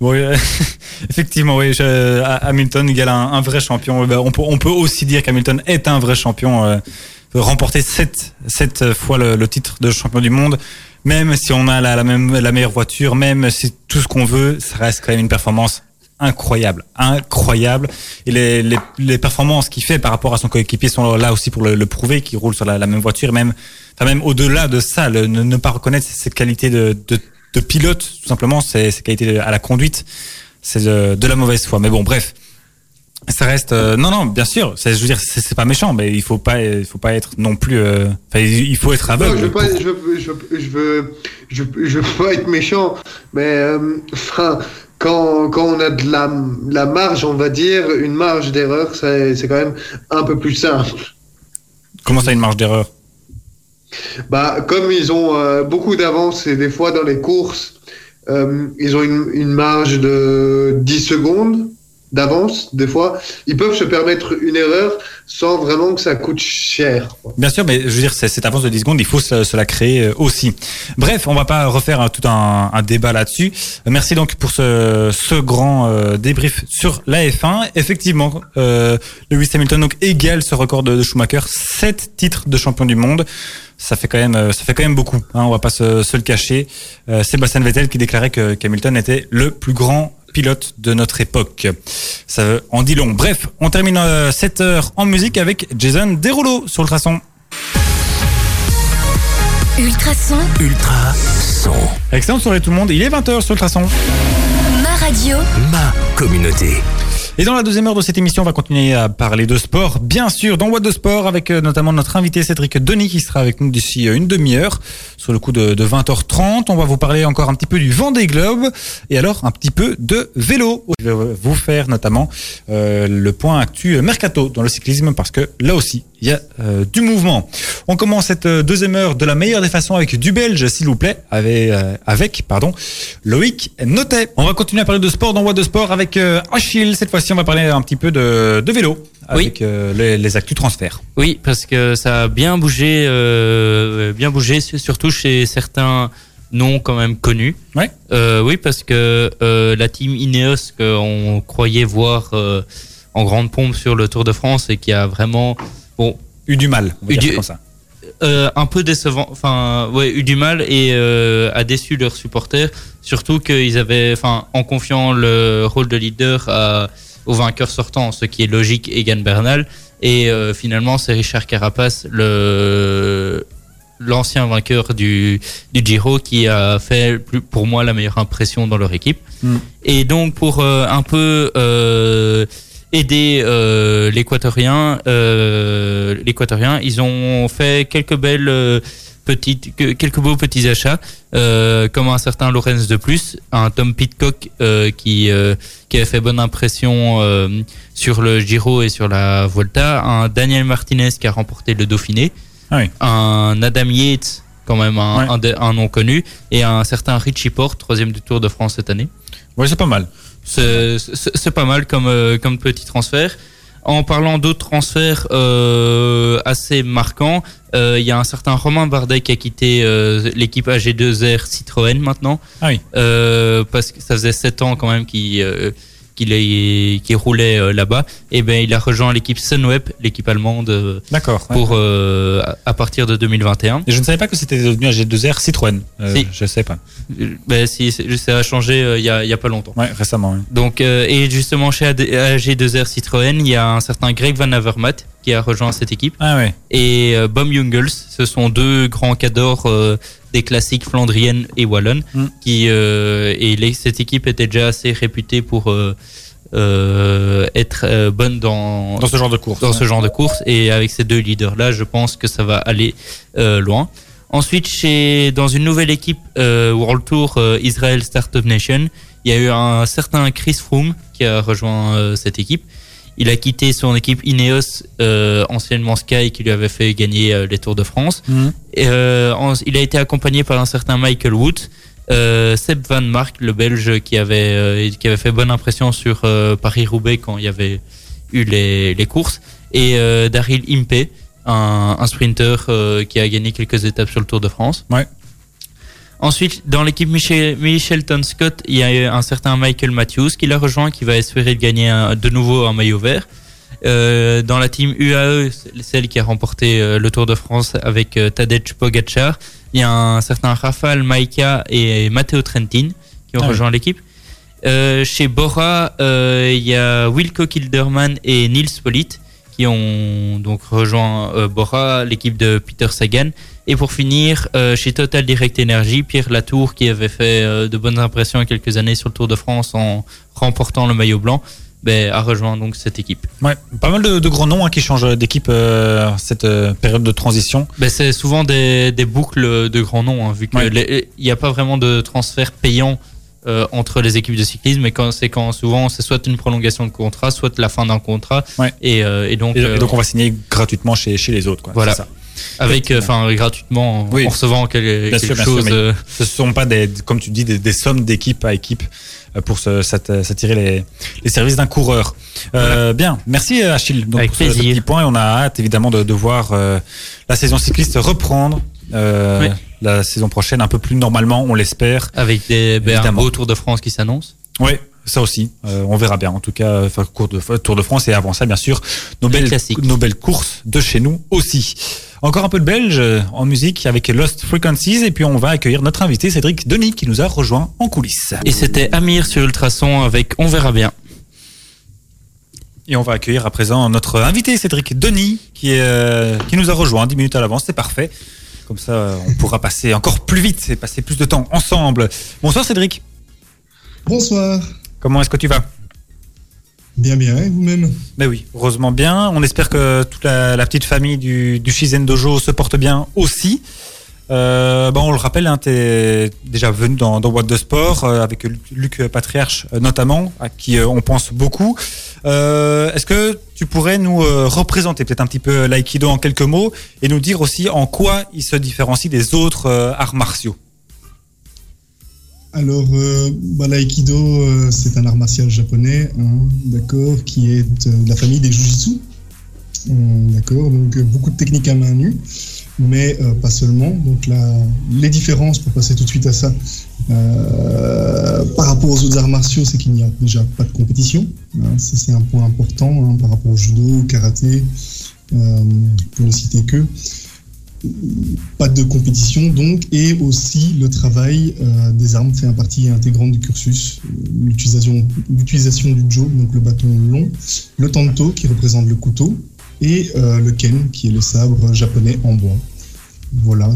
Speaker 3: Bon, euh, effectivement, oui, je- Hamilton égale un, un vrai champion. Ben, On peut, on peut aussi dire qu'Hamilton est un vrai champion, euh, remporter sept, sept fois le, le titre de champion du monde. Même si on a la, la même, la meilleure voiture, même si tout ce qu'on veut, ça reste quand même une performance incroyable, incroyable. Et les, les, les performances qu'il fait par rapport à son coéquipier sont là aussi pour le, le prouver, qu'il roule sur la, la même voiture, même, enfin même au-delà de ça, le, ne, ne pas reconnaître cette qualité de, de, de pilote, tout simplement, c'est cette qualité de- à la conduite, c'est de, de la mauvaise foi. Mais bon, bref. Ça reste euh, non non bien sûr je veux dire c'est pas méchant mais il faut pas il faut pas être non plus euh, il faut être
Speaker 6: Non,
Speaker 3: aveugle
Speaker 6: je veux pas, je veux, je veux, je veux, je veux- je veux pas être méchant, mais euh, quand, quand on a de la, la marge, on va dire, une marge d'erreur, c'est c'est quand même un peu plus simple.
Speaker 3: comment ça une marge d'erreur?
Speaker 6: Bah, comme ils ont euh, beaucoup d'avance et des fois dans les courses, euh, ils ont une, une marge de 10 secondes d'avance, des fois, ils peuvent se permettre une erreur sans vraiment que ça coûte cher.
Speaker 3: Bien sûr, mais je veux dire, cette avance de 10 secondes, il faut se, se la créer euh, aussi. Bref, on va pas refaire tout un, un débat là-dessus. Merci donc pour ce, ce grand euh, débrief sur la F1. Effectivement, euh, Lewis Hamilton donc égale ce record de, Schumacher, 7 titres de champion du monde. Ça fait quand même, euh, ça fait quand même beaucoup. Hein, on va pas se, se le cacher. Euh, Sébastien Vettel qui déclarait que qu'Hamilton était le plus grand pilotes de notre époque. Ça en dit long. Bref, on termine euh, cette heure en musique avec Jason Derulo sur le traçon.
Speaker 1: Ultrason,
Speaker 2: Ultra son.
Speaker 3: Excellente soirée tout le monde. Il est 20h sur le traçon.
Speaker 1: ma radio,
Speaker 2: Ma communauté.
Speaker 3: Et dans la deuxième heure de cette émission, on va continuer à parler de sport, bien sûr, dans What de Sport, avec euh, notamment notre invité Cédric Denis qui sera avec nous d'ici euh, une demi-heure, sur le coup de, de 20h30. On va vous parler encore un petit peu du Vendée Globe et alors un petit peu de vélo. Je vais vous faire notamment euh, le point actu mercato dans le cyclisme parce que là aussi, il y a euh, du mouvement. On commence cette euh, deuxième heure de la meilleure des façons avec du belge, s'il vous plaît, avec, euh, pardon, Loïc Notet. On va continuer à parler de sport dans What de Sport avec euh, Achille. Cette fois-ci, on va parler un petit peu de, de vélo avec euh, les, les actus transferts.
Speaker 4: Oui, parce que ça a bien bougé, euh, bien bougé, surtout chez certains noms quand même connus.
Speaker 3: Ouais.
Speaker 4: Euh, oui, parce que la team Ineos qu'on croyait voir en grande pompe sur le Tour de France et qui a vraiment bon
Speaker 3: Eu du mal, on va
Speaker 4: Eu
Speaker 3: dire
Speaker 4: du-
Speaker 3: ça comme ça.
Speaker 4: un peu décevant, enfin ouais, eu du mal et a déçu leurs supporters. Surtout qu'ils avaient, enfin, en confiant le rôle de leader à, au vainqueur sortant, ce qui est logique, Egan Bernal. Et euh, finalement, c'est Richard Carapace, le l'ancien vainqueur du, du Giro, qui a fait plus- pour moi la meilleure impression dans leur équipe.
Speaker 3: Mm.
Speaker 4: Et donc pour euh, un peu euh, aider l'équatorien, l'équatorien, ils ont fait quelques belles petites, que- quelques beaux petits achats, euh, comme un certain Lorenz de plus, un Tom Pitcock euh, qui euh, qui a fait bonne impression sur le Giro et sur la Volta, un Daniel Martinez qui a remporté le Dauphiné,
Speaker 3: Ah oui.
Speaker 4: un Adam Yates quand même un,
Speaker 3: Ouais.
Speaker 4: un, nom connu et un certain Richie Porte, troisième du Tour de France cette année.
Speaker 3: Ouais, c'est pas mal.
Speaker 4: C'est pas mal comme, comme petit transfert. En parlant d'autres transferts euh, assez marquants, euh, il y a un certain Romain Bardet qui a quitté euh, l'équipe AG2R Citroën maintenant,
Speaker 3: Ah oui.
Speaker 4: euh, parce que ça faisait sept ans quand même qu'il qu'il est- qu'il roulait euh, là-bas. Et ben il a rejoint l'équipe Sunweb, l'équipe allemande, euh,
Speaker 3: D'accord. ouais.
Speaker 4: pour euh, à- partir de 2021.
Speaker 3: Et je ne savais pas que c'était devenu un G2R Citroën. Euh,
Speaker 4: Si.
Speaker 3: Je sais pas.
Speaker 4: Ben si, ça a changé il y, a, il y a pas longtemps.
Speaker 3: Ouais, récemment. oui.
Speaker 4: Donc, euh, et justement, chez AD AG2R Citroën, il y a un certain Greg Van Avermaet qui a rejoint cette équipe.
Speaker 3: Ah ouais.
Speaker 4: Et euh, Bom Jungels, ce sont deux grands cadors euh, des classiques flandriennes et wallonnes.
Speaker 3: Mm.
Speaker 4: Qui, euh, et les- cette équipe était déjà assez réputée pour euh, être bonne dans,
Speaker 3: Dans ce genre de course.
Speaker 4: dans
Speaker 3: ouais.
Speaker 4: ce genre de course. Et avec ces deux leaders-là, je pense que ça va aller loin. Ensuite, chez, dans une nouvelle équipe World Tour Israel Startup Nation, il y a eu un certain Chris Froome qui a rejoint cette équipe. Il a quitté son équipe Ineos, euh, anciennement Sky, qui lui avait fait gagner euh, les Tours de France.
Speaker 3: Mhm.
Speaker 4: Et, euh, en- il a été accompagné par un certain Michael Wood, Seb Van Mark, le Belge, qui avait, qui avait fait bonne impression sur Paris-Roubaix quand il y avait eu les, les courses, et Daryl Impey, un, un sprinter qui a gagné quelques étapes sur le Tour de France.
Speaker 3: Ouais.
Speaker 4: Ensuite, dans l'équipe Michel, Michelton Scott, il y a un certain Michael Matthews qui l'a rejoint, qui va espérer de gagner un- de nouveau un maillot vert. Euh, dans la team UAE, celle qui a remporté euh, le Tour de France avec euh, Tadej Pogacar, il y a un certain Rafal Maika et Matteo Trentin qui ont
Speaker 3: Ah oui.
Speaker 4: rejoint l'équipe. Chez Bora, il y a Wilco Kilderman et Nils Polit qui ont donc rejoint Bora, l'équipe de Peter Sagan. Et pour finir, euh, chez Total Direct Energy, Pierre Latour, qui avait fait euh, de bonnes impressions il y a quelques années sur le Tour de France en remportant le maillot blanc, ben, a rejoint donc cette équipe.
Speaker 3: Ouais, pas mal de, de grands noms hein, qui changent d'équipe euh, cette période de transition.
Speaker 4: Ben, c'est souvent des, des boucles de grands noms, hein, vu
Speaker 3: Ouais.
Speaker 4: qu'il n'y a pas vraiment de transfert payant entre les équipes de cyclisme, mais quand c'est quand souvent c'est soit une prolongation de contrat, soit la fin d'un contrat,
Speaker 3: Ouais.
Speaker 4: et, et donc,
Speaker 3: Et, et donc on va signer gratuitement chez, chez les autres. Quoi.
Speaker 4: Voilà.
Speaker 3: Ça.
Speaker 4: Avec euh, enfin gratuitement en-
Speaker 3: Oui.
Speaker 4: en recevant quel- quelque
Speaker 3: sûr, bien sûr,
Speaker 4: chose.
Speaker 3: mais-
Speaker 4: euh,
Speaker 3: Ce sont pas des, comme tu dis, des, des sommes d'équipe à équipe euh, pour s'attirer les, les services d'un coureur. Euh, Bien, merci Achille donc,
Speaker 4: Avec
Speaker 3: pour ce, ce
Speaker 4: plaisir.
Speaker 3: petit point. Et on a hâte évidemment de, de voir euh, la saison cycliste reprendre euh,
Speaker 4: Oui.
Speaker 3: la saison prochaine un peu plus normalement, on l'espère.
Speaker 4: avec des, ben, un beau Tour de France qui s'annonce.
Speaker 3: Oui, ça aussi. Euh, on verra bien. En tout cas, euh, enfin, cours de, Tour de France et avant ça, bien sûr, nos
Speaker 4: Les
Speaker 3: belles, nos belles courses de chez nous aussi. Encore un peu de belge euh, en musique avec Lost Frequencies et puis on va accueillir notre invité Cédric Denis qui nous a rejoint en coulisses.
Speaker 4: Et c'était Amir sur Ultrason avec On verra bien.
Speaker 3: Et on va accueillir à présent notre invité Cédric Denis qui, est, euh, qui nous a rejoint 10 minutes à l'avance, c'est parfait. Comme ça, euh, on pourra passer encore plus vite et passer plus de temps ensemble. Bonsoir Cédric,
Speaker 7: Bonsoir.
Speaker 3: comment est-ce que tu vas?
Speaker 7: Bien, bien, et vous-même
Speaker 3: Ben oui, heureusement bien. On espère que toute la, petite famille du, du Shizen Dojo se porte bien aussi. Euh, bon, on le rappelle, hein, tu es déjà venu dans, dans de Sport euh, avec Luc- Patriarche euh, notamment, à qui on pense beaucoup. Est-ce que tu pourrais nous représenter peut-être un petit peu l'aïkido en quelques mots et nous dire aussi en quoi il se différencie des autres arts martiaux?
Speaker 7: Alors, euh, bah, l'aïkido, euh, c'est un art martial japonais, hein, d'accord, qui est de la famille des jujitsu. Hum, D'accord, donc euh, beaucoup de techniques à main nue, mais euh, pas seulement. Donc, la, les différences, pour passer tout de suite à ça, euh, par rapport aux autres arts martiaux, c'est qu'il n'y a déjà pas de compétition. hein, c'est un point important hein, par rapport au judo, au karaté, euh, pour ne citer que. Pas de compétition donc et aussi le travail euh, des armes fait un partie intégrante du cursus Euh, l'utilisation l'utilisation du jo donc le bâton long le tanto qui représente le couteau et euh, le ken qui est le sabre japonais en bois. Voilà.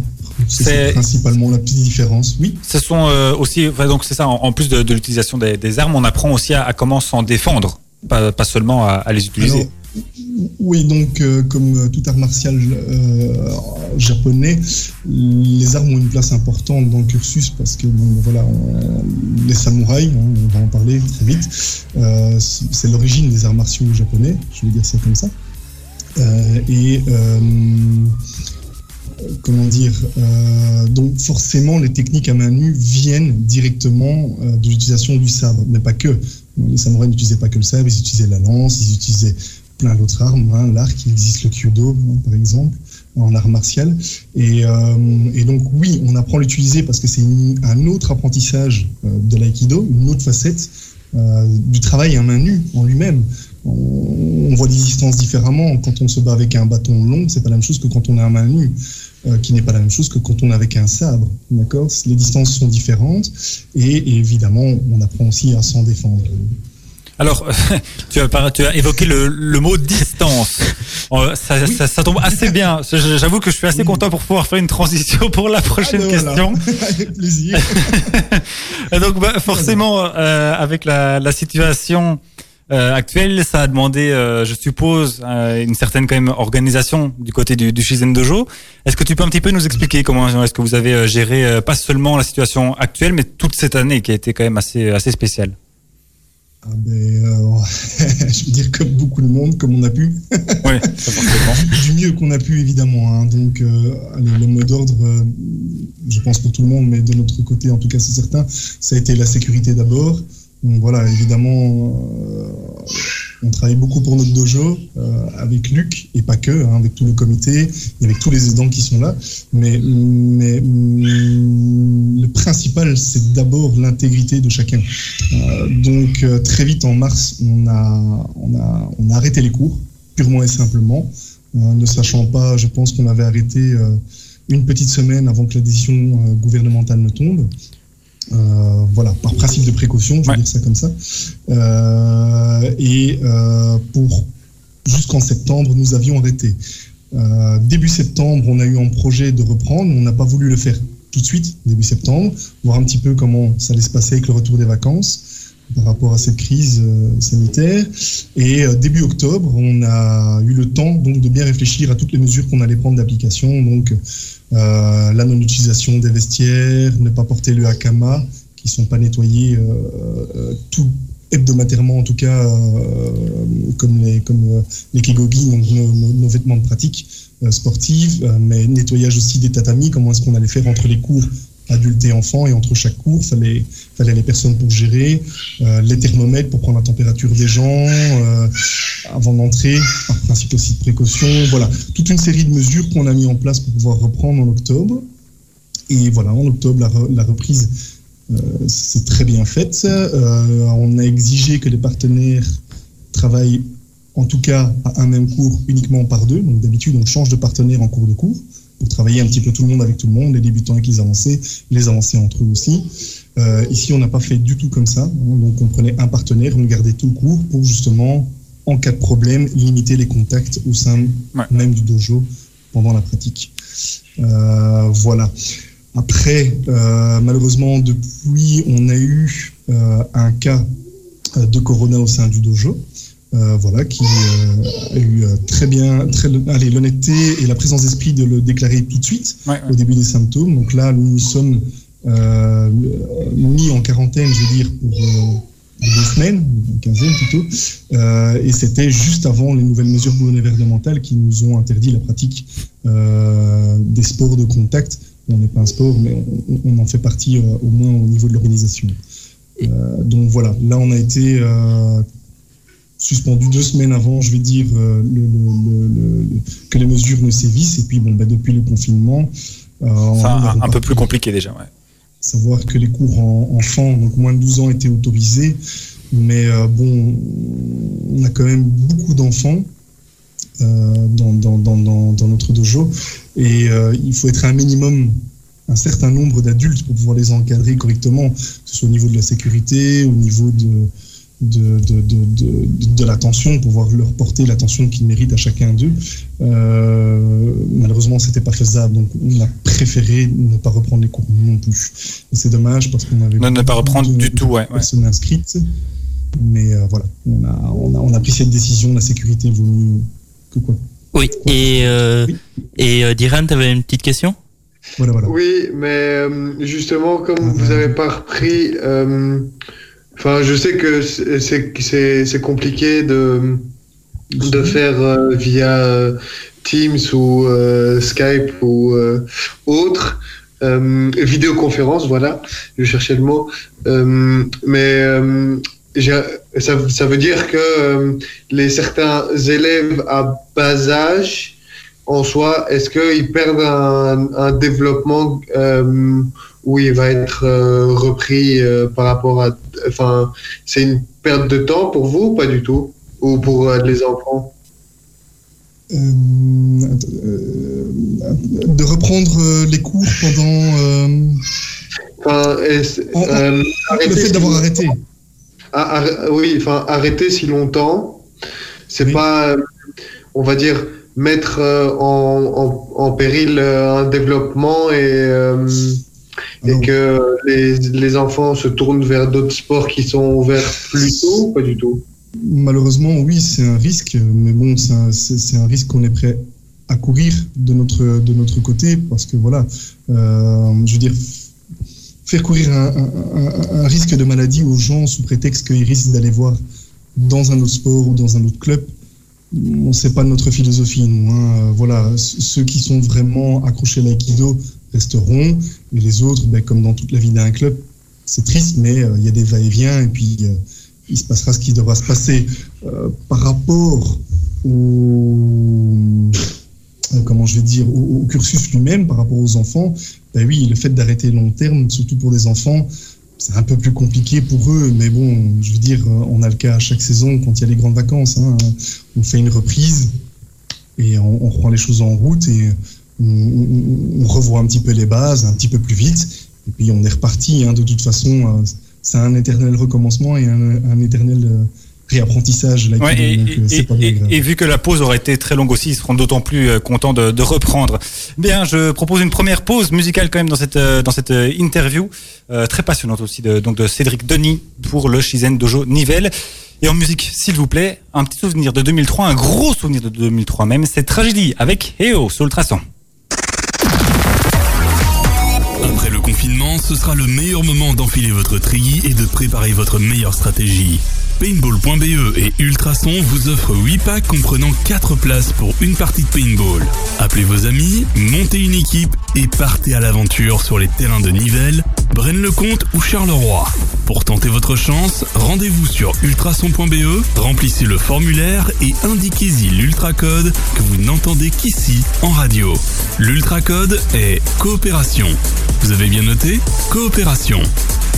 Speaker 3: C'est-
Speaker 7: c'est principalement la petite différence. Oui.
Speaker 3: Ce sont euh, aussi, enfin, donc c'est ça, en, en plus de, de l'utilisation des, des armes, on apprend aussi à, à comment s'en défendre, pas, pas seulement à, à les utiliser.
Speaker 7: Alors, oui, donc euh, comme euh, tout art martial euh, japonais, les armes ont une place importante dans le cursus parce que voilà, les samouraïs, hein, on va en parler très vite, c'est l'origine des arts martiaux japonais, je vais dire ça comme ça. Et comment dire, donc forcément les techniques à main nue viennent directement de l'utilisation du sabre, mais pas que. Les samouraïs n'utilisaient pas que le sabre, ils utilisaient la lance, ils utilisaient plein d'autres armes, hein, l'arc, il existe le kyudo par exemple, en art martial. Et, euh, et donc oui, on apprend à l'utiliser parce que c'est un autre apprentissage euh, de l'aïkido, une autre facette euh, du travail à main nue en lui-même. On, voit les distances différemment. Quand on se bat avec un bâton long, c'est pas la même chose que quand on est à main nue, euh, qui n'est pas la même chose que quand on est avec un sabre. D'accord? Les distances sont différentes et évidemment, on apprend aussi à s'en défendre.
Speaker 3: Alors, tu as, par- tu as évoqué le, le mot distance. Ça, ça, ça tombe assez bien. J'avoue que je suis assez content pour pouvoir faire une transition pour la prochaine
Speaker 7: Ah ben voilà.
Speaker 3: question.
Speaker 7: avec plaisir.
Speaker 3: Donc, bah, forcément, euh, avec la, la situation euh, actuelle, ça a demandé, euh, je suppose, une certaine quand même organisation du côté du, du Shizen Dojo. Est-ce que tu peux un petit peu nous expliquer comment est-ce que vous avez géré pas seulement la situation actuelle, mais toute cette année qui a été quand même assez assez spéciale?
Speaker 7: Ah ben, euh, je veux dire comme beaucoup de monde, comme on a pu.
Speaker 3: Oui,
Speaker 7: du mieux qu'on a pu évidemment. hein. Donc euh, allez, le mot d'ordre, euh, je pense pour tout le monde, mais de notre côté en tout cas c'est certain, ça a été la sécurité d'abord. Donc voilà, évidemment, on travaille beaucoup pour notre dojo euh, avec Luc et pas que, hein, avec tout le comité et avec tous les aidants qui sont là. Mais, mais mm, le principal, c'est d'abord l'intégrité de chacun. Euh, donc euh, très vite en mars, on a, on a, on a arrêté les cours purement et simplement, euh, ne sachant pas, je pense qu'on avait arrêté euh, une petite semaine avant que la décision gouvernementale ne tombe. Euh, voilà, par principe de précaution, je vais
Speaker 3: Ouais.
Speaker 7: dire ça comme ça. Euh, et euh, pour jusqu'en septembre, nous avions arrêté. Début septembre, on a eu un projet de reprendre. On n'a pas voulu le faire tout de suite, début septembre, voir un petit peu comment ça allait se passer avec le retour des vacances par rapport à cette crise euh, sanitaire. Et euh, début octobre, on a eu le temps donc de bien réfléchir à toutes les mesures qu'on allait prendre d'application. Donc euh, la non-utilisation des vestiaires, ne pas porter le hakama, qui sont pas nettoyés tout hebdomadairement en tout cas, comme les comme donc nos, nos- vêtements de pratique sportifs, euh, mais nettoyage aussi des tatamis. Comment est-ce qu'on allait faire entre les cours adultes et enfants et entre chaque cours, fallait fallait les personnes pour gérer, euh, les thermomètres pour prendre la température des gens euh, avant d'entrer, par principe aussi de précaution. Voilà, toute une série de mesures qu'on a mis en place pour pouvoir reprendre en octobre. Et voilà, en octobre, la, la reprise euh, s'est très bien faite. On a exigé que les partenaires travaillent en tout cas à un même cours uniquement par deux. Donc d'habitude, on change de partenaire en cours de cours travailler un petit peu tout le monde avec tout le monde, les débutants avec les avancés, les avancés entre eux aussi. Euh, ici, on n'a pas fait du tout comme ça. Hein. donc on prenait un partenaire, on gardait tout le cours pour justement, en cas de problème, limiter les contacts au sein
Speaker 3: Ouais.
Speaker 7: même du dojo pendant la pratique. Euh, voilà. Après, euh, malheureusement, depuis, on a eu euh, un cas euh, de corona au sein du dojo. Euh, voilà, qui euh, a eu euh, très bien, très, allez, l'honnêteté et la présence d'esprit de le déclarer tout de suite
Speaker 3: Ouais, ouais.
Speaker 7: au début des symptômes. Donc là, nous nous sommes euh, mis en quarantaine, je veux dire, pour deux semaines, une quinzaine plutôt. Et c'était juste avant les nouvelles mesures gouvernementales qui nous ont interdit la pratique des sports de contact. On n'est pas un sport, mais on, on en fait partie au moins au niveau de l'organisation. Donc voilà, là on a été suspendu deux semaines avant, je vais dire, euh, le, le- le- le- que les mesures ne sévissent. Et puis bon, bah, depuis le confinement, euh,
Speaker 3: Enfin, un, un peu plus compliqué déjà. Ouais.
Speaker 7: savoir que les cours en, enfants, donc moins de 12 ans, étaient autorisés. Mais euh, bon, on a quand même beaucoup d'enfants euh, dans, dans, dans, dans, dans notre dojo. Et euh, il faut être un minimum, un certain nombre d'adultes pour pouvoir les encadrer correctement, que ce soit au niveau de la sécurité, au niveau de, de, de, de, de, de l'attention, pour pouvoir leur porter l'attention qu'ils méritent à chacun d'eux. Euh, malheureusement, c'était pas faisable, donc on a préféré ne pas reprendre les cours non plus. Et c'est dommage parce qu'on avait
Speaker 3: Ne, ne pas reprendre
Speaker 7: de-
Speaker 3: du
Speaker 7: de
Speaker 3: tout, ouais. ouais.
Speaker 7: personnes inscrites. Mais euh, voilà, on a, on, a, on a pris cette décision. La sécurité vaut mieux que quoi.
Speaker 4: Oui. Et, euh,
Speaker 7: Oui.
Speaker 4: et euh, Diran, t'avais une petite question?
Speaker 7: Voilà, voilà.
Speaker 6: Oui, mais justement, comme
Speaker 7: Ah,
Speaker 6: vous
Speaker 7: ben.
Speaker 6: n'avez pas repris, euh, enfin, je sais que c'est- c'est c'est- c'est compliqué de, de faire euh, via euh, Teams ou euh, Skype ou euh, autre. Euh, vidéoconférence, voilà, je cherchais le mot. Euh, mais euh, j'ai- ça, ça veut dire que les certains élèves à bas âge, en soi, est-ce qu'ils perdent un, un développement euh, où il va être euh, repris euh, par rapport à... Enfin, c'est une perte de temps pour vous ou pas du tout? Ou pour les enfants?
Speaker 7: De reprendre les cours pendant
Speaker 6: Enfin, est-ce-
Speaker 7: En- en- le fait d'avoir arrêté.
Speaker 6: Ah, arr- oui, enfin, arrêter si longtemps, c'est
Speaker 7: Oui.
Speaker 6: pas, on va dire, mettre euh, en, en, en péril euh, un développement et, euh, et que les, les enfants se tournent vers d'autres sports qui sont ouverts plus tôt, pas du tout?
Speaker 7: Malheureusement, oui, c'est un risque, mais bon, c'est un, un risque qu'on est prêt à courir de notre, de notre côté, parce que voilà, euh, je veux dire, faire courir un- un risque de maladie aux gens sous prétexte qu'ils risquent d'aller voir dans un autre sport ou dans un autre club, on sait pas notre philosophie, nous. hein. Euh, Voilà, ceux qui sont vraiment accrochés à l'aïkido resteront, et les autres, ben, comme dans toute la vie d'un club, c'est triste, mais euh, il y a des va-et-vient, et puis euh, il se passera ce qui devra se passer. Par rapport au, comment je vais dire, au, au cursus lui-même, par rapport aux enfants, ben oui, le fait d'arrêter long terme, surtout pour des enfants, c'est un peu plus compliqué pour eux, mais bon, je veux dire, euh, on a le cas à chaque saison quand il y a les grandes vacances. hein, on fait une reprise et on, on les choses en route et on, revoit un petit peu les bases, un petit peu plus vite, et puis on est reparti. hein, de toute façon, euh, c'est un éternel recommencement et un, un éternel euh, réapprentissage. l'aïkido,
Speaker 3: Ouais, et,
Speaker 7: donc,
Speaker 3: et-
Speaker 7: c'est pas
Speaker 3: et-
Speaker 7: bien grave.
Speaker 3: et vu que la pause aurait été très longue aussi, ils seront d'autant plus euh, contents de, de reprendre. Bien, je propose une première pause musicale quand même dans cette euh, dans cette euh, interview euh, très passionnante aussi de donc de Cédric Denis pour le Shizen Dojo Nivelles. Et en musique, s'il vous plaît, un petit souvenir de 2003, un gros souvenir de 2003 même, c'est Tragédie avec Eo sur Ultrason.
Speaker 2: Après le confinement, ce sera le meilleur moment d'enfiler votre treillis et de préparer votre meilleure stratégie. Paintball.be et Ultrason vous offrent 8 packs comprenant 4 places pour une partie de paintball. Appelez vos amis, montez une équipe et partez à l'aventure sur les terrains de Nivelles, Braine-le-Comte ou Charleroi. Pour tenter votre chance, rendez-vous sur ultrason.be, remplissez le formulaire et indiquez-y l'ultracode que vous n'entendez qu'ici en radio. L'ultracode est coopération. Vous avez bien noté Coopération.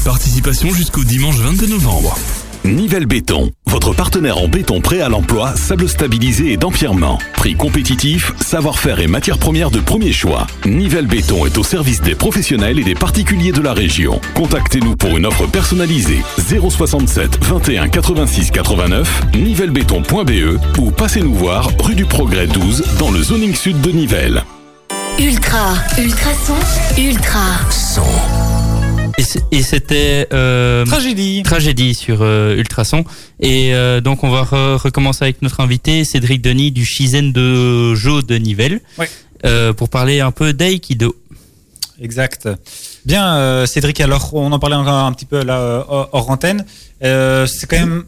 Speaker 2: Participation jusqu'au dimanche 22 novembre.
Speaker 8: Nivelle Béton, votre partenaire en béton prêt à l'emploi, sable stabilisé et d'empierrement. Prix compétitif, savoir-faire et matières premières de premier choix. Nivelle Béton est au service des professionnels et des particuliers de la région. Contactez-nous pour une offre personnalisée 067 21 86 89 nivellebéton.be ou passez-nous voir rue du Progrès 12 dans le zoning sud de Nivelles.
Speaker 1: Ultra, ultra.
Speaker 4: Et c- Et c'était euh,
Speaker 3: Tragédie.
Speaker 4: tragédie sur euh, Ultrason. Et euh, donc on va re- recommencer avec notre invité Cédric Denis du Shizen de Jo de Nivelles
Speaker 3: Ouais.
Speaker 4: euh, pour parler un peu d'aïkido.
Speaker 3: Exact. Bien, Cédric, alors on en parlait encore un petit peu là hors antenne. C'est quand même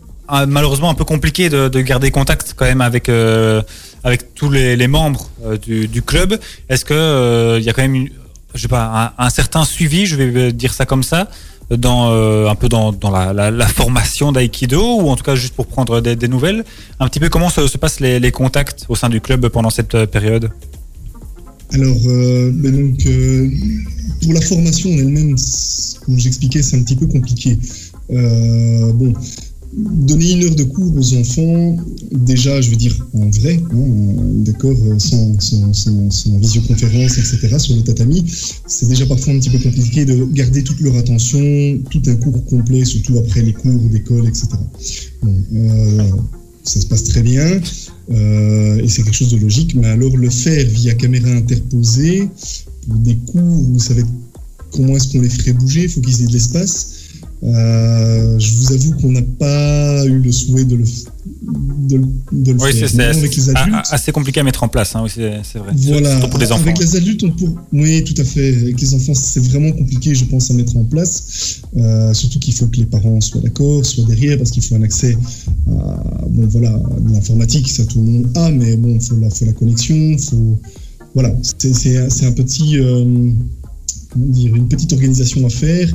Speaker 3: malheureusement un peu compliqué de, de garder contact quand même avec euh, avec tous les, les membres euh, du, du club. Est-ce que euh, il y a quand même une, je sais pas un, certain suivi, je vais dire ça comme ça, dans euh, un peu dans, la, formation d'aïkido ou en tout cas juste pour prendre des, nouvelles. Un petit peu comment se, se passent les, contacts au sein du club pendant cette euh, période?
Speaker 7: Alors, euh, mais donc, euh, pour la formation en elle-même, comme j'expliquais, c'est un petit peu compliqué. Euh, bon, donner une heure de cours aux enfants, déjà, je veux dire, en vrai, hein, d'accord, euh, sans, visioconférence, etc., sur le tatami, c'est déjà parfois un petit peu compliqué de garder toute leur attention, tout un cours complet, surtout après les cours d'école, etc. Euh, ça se passe très bien. Euh, et c'est quelque chose de logique, mais alors le faire via caméra interposée, pour des cours, vous savez comment est-ce qu'on les ferait bouger, il faut qu'ils aient de l'espace. Euh, je vous avoue qu'on n'a pas eu le souhait de le, f- de, le- de le
Speaker 3: Oui,
Speaker 7: faire.
Speaker 3: c'est
Speaker 7: avec les adultes,
Speaker 3: assez compliqué à mettre en place, hein, oui, c'est vrai.
Speaker 7: voilà,
Speaker 3: pour les enfants.
Speaker 7: avec
Speaker 3: hein.
Speaker 7: les adultes, on pour... oui, tout à fait. Avec les enfants, c'est vraiment compliqué, je pense, à mettre en place. Euh, surtout qu'il faut que les parents soient d'accord, soient derrière, parce qu'il faut un accès à, bon, voilà, l'informatique, ça tout le monde a, mais bon, il faut la, faut la connexion, faut, voilà, c'est un petit, euh, comment dire, une petite organisation à faire.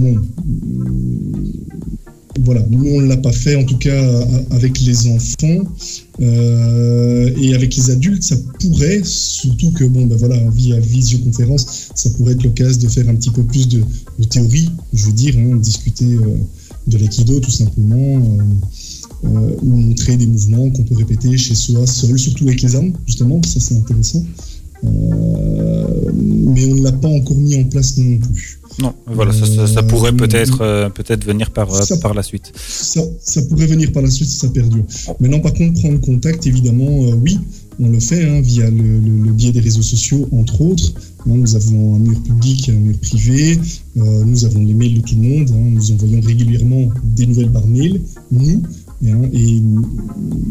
Speaker 7: Bon, euh, voilà, nous on l'a pas fait en tout cas a- avec les enfants Euh, et avec les adultes, ça pourrait, surtout que bon ben voilà, via visioconférence, ça pourrait être l'occasion de faire un petit peu plus de, de théorie, je veux dire, hein, discuter euh, de l'aïkido tout simplement, euh, euh, ou montrer des mouvements qu'on peut répéter chez soi seul, surtout avec les armes justement, ça c'est intéressant. Euh, ne l'a pas encore mis en place non plus.
Speaker 3: Non, voilà, ça, ça- ça pourrait
Speaker 7: Euh,
Speaker 3: peut-être euh, peut-être venir par, euh,
Speaker 7: ça-
Speaker 3: par la suite.
Speaker 7: Ça, ça pourrait venir par la suite si ça perdure. Maintenant, par contre, prendre contact, évidemment, oui, on le fait hein, via le, le- le biais des réseaux sociaux, entre autres. Hein, nous avons un mur public, un mur privé. euh, nous avons les mails de tout le monde. hein, nous envoyons régulièrement des nouvelles par mail, nous. Et, et,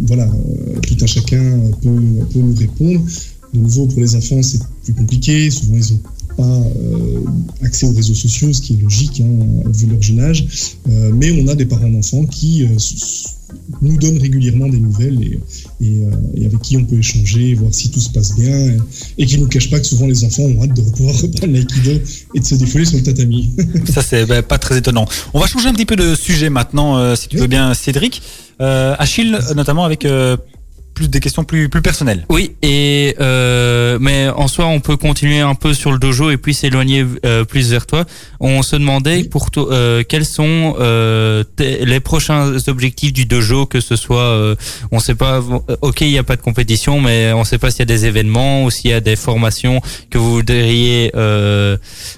Speaker 7: voilà, euh, tout un chacun peut, peut nous répondre. De nouveau, pour les enfants, c'est plus compliqué. Souvent, ils ont pas euh, accès aux réseaux sociaux, ce qui est logique hein, vu leur jeune âge. Euh, mais on a des parents d'enfants qui euh, nous donnent régulièrement des nouvelles et, et, et avec qui on peut échanger, voir si tout se passe bien, et, et qui ne nous cachent pas que souvent les enfants ont hâte de pouvoir reprendre l'aïkido et de se défouler sur le tatami.
Speaker 3: Ça, c'est bah, pas très étonnant. On va changer un petit peu de sujet maintenant, euh, si tu veux bien, Cédric. Euh, Achille, notamment avec euh, plus des questions plus, plus personnelles.
Speaker 4: Oui, et euh, mais en soi, on peut continuer un peu sur le dojo et puis s'éloigner euh, plus vers toi. On se demandait pour toi, euh, quels sont les prochains objectifs du dojo, que ce soit, on sait pas, ok, il n'y a pas de compétition, mais on sait pas s'il y a des événements ou s'il y a des formations que vous voudriez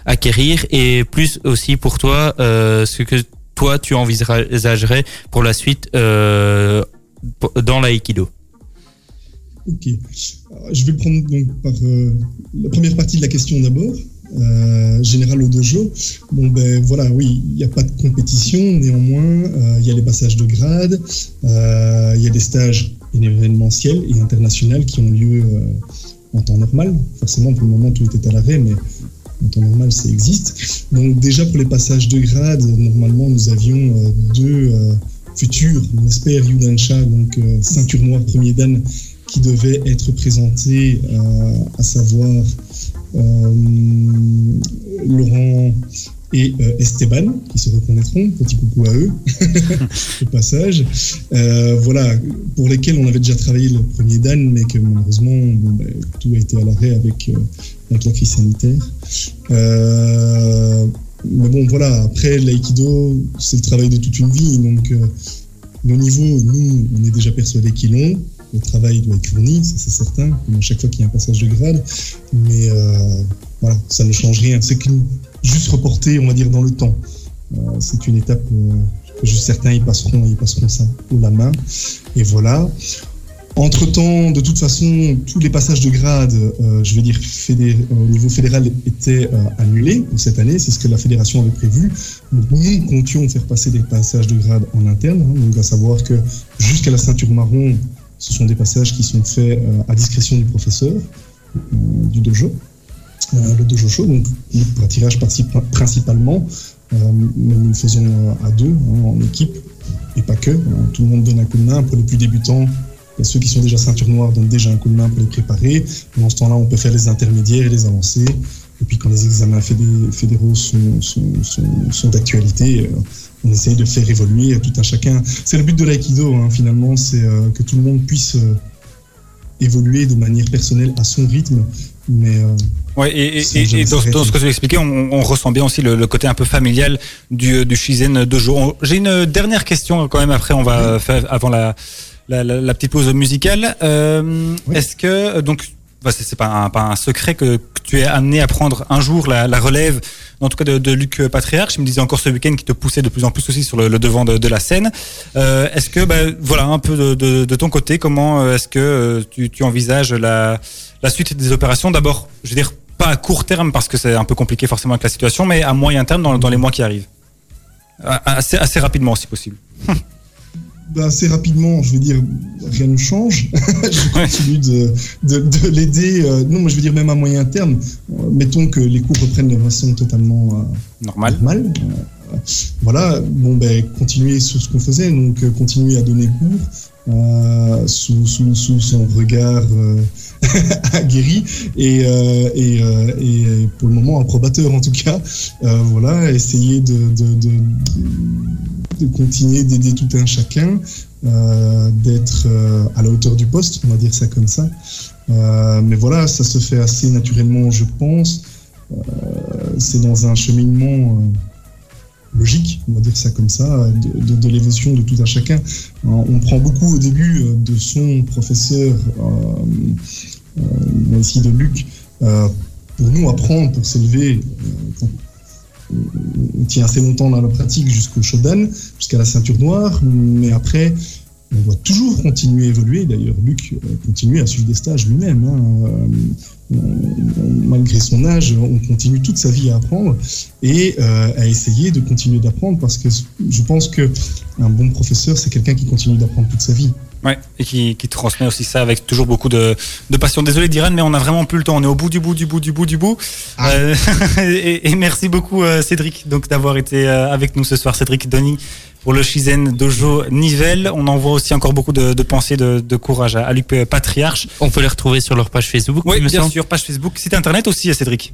Speaker 4: acquérir, et plus aussi pour toi, ce que toi tu envisagerais pour la suite dans l'aïkido.
Speaker 7: Ok. Je vais prendre donc par euh, la première partie de la question d'abord. Euh, général au dojo. Bon ben voilà, oui, il n'y a pas de compétition. Néanmoins, euh, il y a les passages de grade, il y a des stages événementiels et internationaux qui ont lieu en temps normal. Forcément, pour le moment, tout était à l'arrêt, mais en temps normal, ça existe. Donc déjà pour les passages de grade, normalement, nous avions deux futurs, on espère, Yudansha, donc ceinture noire premier dan qui devait être présenté, euh, à savoir euh, Laurent et euh, Esteban, qui se reconnaîtront. Petit coucou à eux, au passage. Euh, voilà, pour lesquels on avait déjà travaillé le premier Dan, mais que malheureusement, bon, ben, tout a été à l'arrêt avec, euh, avec la crise sanitaire. Euh, mais bon, voilà, après, l'aïkido, c'est le travail de toute une vie. Donc, le niveau, nous, on est déjà persuadés qu'ils l'ont. Le travail doit être fourni, ça c'est certain, à chaque fois qu'il y a un passage de grade. Mais euh, voilà, ça ne change rien. C'est que juste reporté, on va dire, dans le temps. Euh, c'est une étape euh, que je suis certain, ils passeront, ils passeront ça haut la main. Et voilà. Entre-temps, de toute façon, tous les passages de grade, je veux dire, au niveau fédéral, étaient annulés cette année. C'est ce que la fédération avait prévu. Donc, nous comptions faire passer des passages de grade en interne. hein. donc, à savoir que jusqu'à la ceinture marron, ce sont des passages qui sont faits euh, à discrétion du professeur euh, du dojo. Euh, le dojo show, donc pour un tirage principalement, mais nous le faisons à deux, hein, en équipe, et pas que. hein. tout le monde donne un coup de main. Pour les plus débutants, ceux qui sont déjà ceinture noire donnent déjà un coup de main pour les préparer. Pendant ce temps-là, on peut faire les intermédiaires et les avancées. Et puis quand les examens fédé- fédéraux sont, d'actualité, on essaye de faire évoluer tout un chacun. C'est le but de l'aïkido, hein, finalement, c'est euh, que tout le monde puisse euh, évoluer de manière personnelle à son rythme. Mais euh,
Speaker 3: Ouais, et, dans, ce que tu expliquais, on, on ressent bien aussi le, le côté un peu familial du, du Shizen Dojo. On- J'ai une dernière question quand même, après on va faire avant la, la, la- la petite pause musicale.
Speaker 7: Oui.
Speaker 3: Est-ce que, donc, bah, c'est pas un, pas un secret que, que tu es amené à prendre un jour la, la relève, en tout cas de, de Luc Patriarche, il me disait encore ce week-end qui te poussait de plus en plus aussi sur le, le devant de, de la scène. Euh, est-ce que, bah, voilà, un peu de, de, de ton côté, comment euh, est-ce que euh, tu, tu envisages la, la suite des opérations? D'abord, je veux dire, pas à court terme parce que c'est un peu compliqué forcément avec la situation, mais à moyen terme dans, dans les mois qui arrivent. Assez, assez rapidement si possible.
Speaker 7: bah, assez rapidement, je veux dire, rien ne change. je continue de, de, de l'aider. euh, non, moi je veux dire même à moyen terme. Euh, mettons que les cours reprennent de façon totalement euh,
Speaker 3: Normal.
Speaker 7: normale. Voilà, bon ben continuer sur ce qu'on faisait, donc continuer à donner cours euh, sous, sous, sous son regard euh, aguerri et, euh, et, et pour le moment approbateur en tout cas. Voilà, essayer de, de, de, de continuer d'aider tout un chacun, d'être à la hauteur du poste, on va dire ça comme ça. Mais voilà, ça se fait assez naturellement, je pense. C'est dans un cheminement logique, on va dire ça comme ça, de, de, de l'évolution de tout un chacun. Euh, On prend beaucoup au début euh, de son professeur, euh, euh, ici de Luc, pour nous apprendre, pour s'élever. on tient assez longtemps dans la pratique jusqu'au Shodan, jusqu'à la ceinture noire, mais après, on doit toujours continuer à évoluer. D'ailleurs, Luc continue à suivre des stages lui-même. hein. Malgré son âge, on continue toute sa vie à apprendre et euh, à essayer de continuer d'apprendre parce que je pense que un bon professeur, c'est quelqu'un qui continue d'apprendre toute sa vie.
Speaker 3: Ouais, et qui, qui transmet aussi ça avec toujours beaucoup de, de passion. Désolé d'Iran, mais on a vraiment plus le temps. On est au bout du bout du bout du bout du bout.
Speaker 7: Ah.
Speaker 3: Euh, et, et merci beaucoup euh, Cédric donc d'avoir été avec nous ce soir, Cédric Donny pour le Shizen Dojo Nivelle. On envoie aussi encore beaucoup de, de pensées, de, de courage à, à Luc Patriarche.
Speaker 4: On peut les retrouver sur leur page Facebook.
Speaker 3: Oui, bien sûr, page Facebook, site internet aussi, Cédric.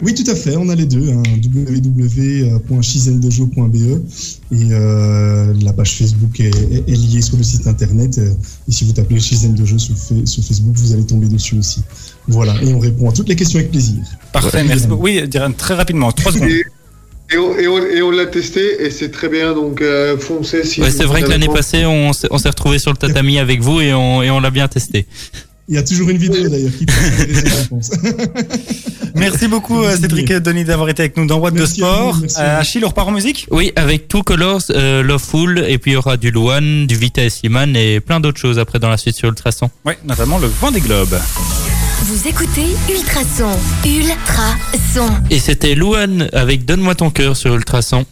Speaker 7: Oui, tout à fait, on a les deux, hein, www.shizendojo.be et euh, la page Facebook est, est- est liée sur le site internet. euh, et si vous tapez Shizen Dojo sur, Fa- sur Facebook, vous allez tomber dessus aussi. Voilà, et on répond à toutes les questions avec plaisir.
Speaker 3: Parfait,
Speaker 7: Ouais,
Speaker 3: merci. Oui, Diran, très rapidement, trois secondes.
Speaker 6: Et, on, et on- et on l'a testé et c'est très bien, donc euh, foncez si
Speaker 4: Ouais, c'est vrai que l'année
Speaker 6: pas-
Speaker 4: passée, on s'est on s'est retrouvé sur le tatami avec vous et on, et on l'a bien testé.
Speaker 7: Il y a toujours une vidéo d'ailleurs qui.
Speaker 3: Merci beaucoup euh. Cédric Donny d'avoir été avec nous dans What de
Speaker 7: Merci à
Speaker 3: Sport.
Speaker 7: vous,
Speaker 3: Euh,
Speaker 7: vous.
Speaker 3: Achille, on repart en musique?
Speaker 4: Oui, avec Two Colors, euh, Loveful, et puis il y aura du Luan, du Vita et Siman et plein d'autres choses après dans la suite sur Ultrason.
Speaker 3: Oui, notamment le vent des globes.
Speaker 1: Vous écoutez Ultrason. Ultrason.
Speaker 4: Et c'était Luan avec Donne-moi ton cœur sur Ultrason.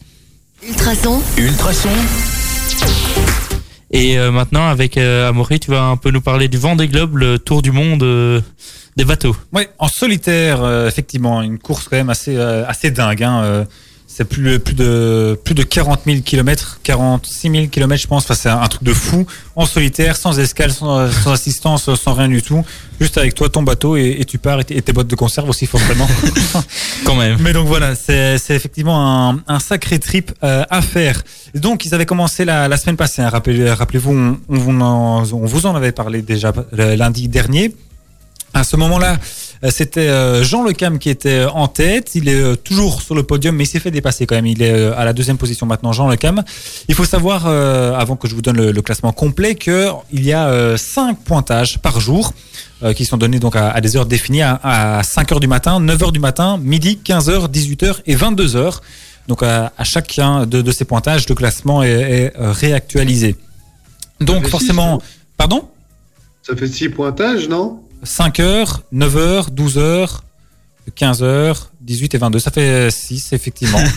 Speaker 1: Ultrason.
Speaker 8: Ultrason,
Speaker 4: Et euh, maintenant, avec euh, Amaury, tu vas un peu nous parler du vent des globes, le tour du monde euh, des bateaux.
Speaker 3: Oui, en solitaire, euh, effectivement, une course quand même assez euh, assez dingue. Hein, euh, c'est plus plus de plus de 40 000 kilomètres, 46 000 kilomètres, je pense. Enfin, c'est un, un truc de fou. En solitaire, sans escale, sans, sans assistance, sans rien du tout. Juste avec toi, ton bateau et, et tu pars et, tes- et tes bottes de conserve aussi forcément.
Speaker 4: Quand même.
Speaker 3: Mais donc voilà, c'est c'est effectivement un, un sacré trip euh, à faire. Et donc ils avaient commencé la, la semaine passée. hein. Rappelez- Rappelez-vous, on, on, vous en- on vous en avait parlé déjà lundi dernier. À ce moment-là, Euh, C'était euh, Jean Lecam qui était en tête. Il est euh, toujours sur le podium, mais il s'est fait dépasser quand même. Il est euh, à la deuxième position maintenant, Jean Lecam. Il faut savoir, euh, avant que je vous donne le, le classement complet, que il y a euh, cinq pointages par jour euh, qui sont donnés donc à, à des heures définies à, à 5 heures du matin, 9 heures du matin, midi, 15 heures, 18 heures et 22 heures. Donc à, à chacun de, de ces pointages, le classement est, est, euh, réactualisé. Donc forcément, pardon?
Speaker 6: Ça fait six pointages, non?
Speaker 3: 5 heures, 9 heures, 12 heures, 15 heures, 18 et 22. Ça fait 6, effectivement.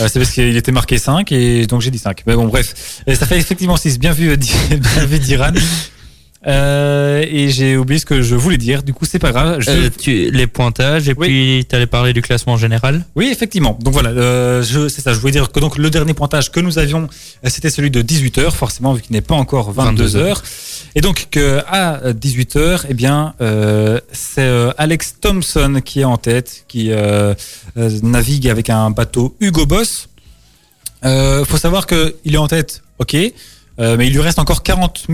Speaker 3: Euh, c'est parce qu'il était marqué 5 et donc j'ai dit 5. Mais bon, bref. Et ça fait effectivement 6. Bien vu, euh, bien vu, Diran. Euh, et j'ai oublié ce que je voulais dire. Du coup, c'est pas grave. Je-
Speaker 4: Euh, tu, les pointages et
Speaker 3: Oui.
Speaker 4: puis tu allais parler du classement général.
Speaker 3: Oui, effectivement. Donc voilà, euh, c'est ça. Je voulais dire que donc le dernier pointage que nous avions, c'était celui de 18 heures, forcément vu qu'il n'est pas encore 22
Speaker 4: 22
Speaker 3: heures. Et donc que à 18 heures, eh bien, c'est Alex Thompson qui est en tête, qui navigue avec un bateau Hugo Boss. Euh, faut savoir que il est en tête, ok. Euh, mais il lui reste encore 40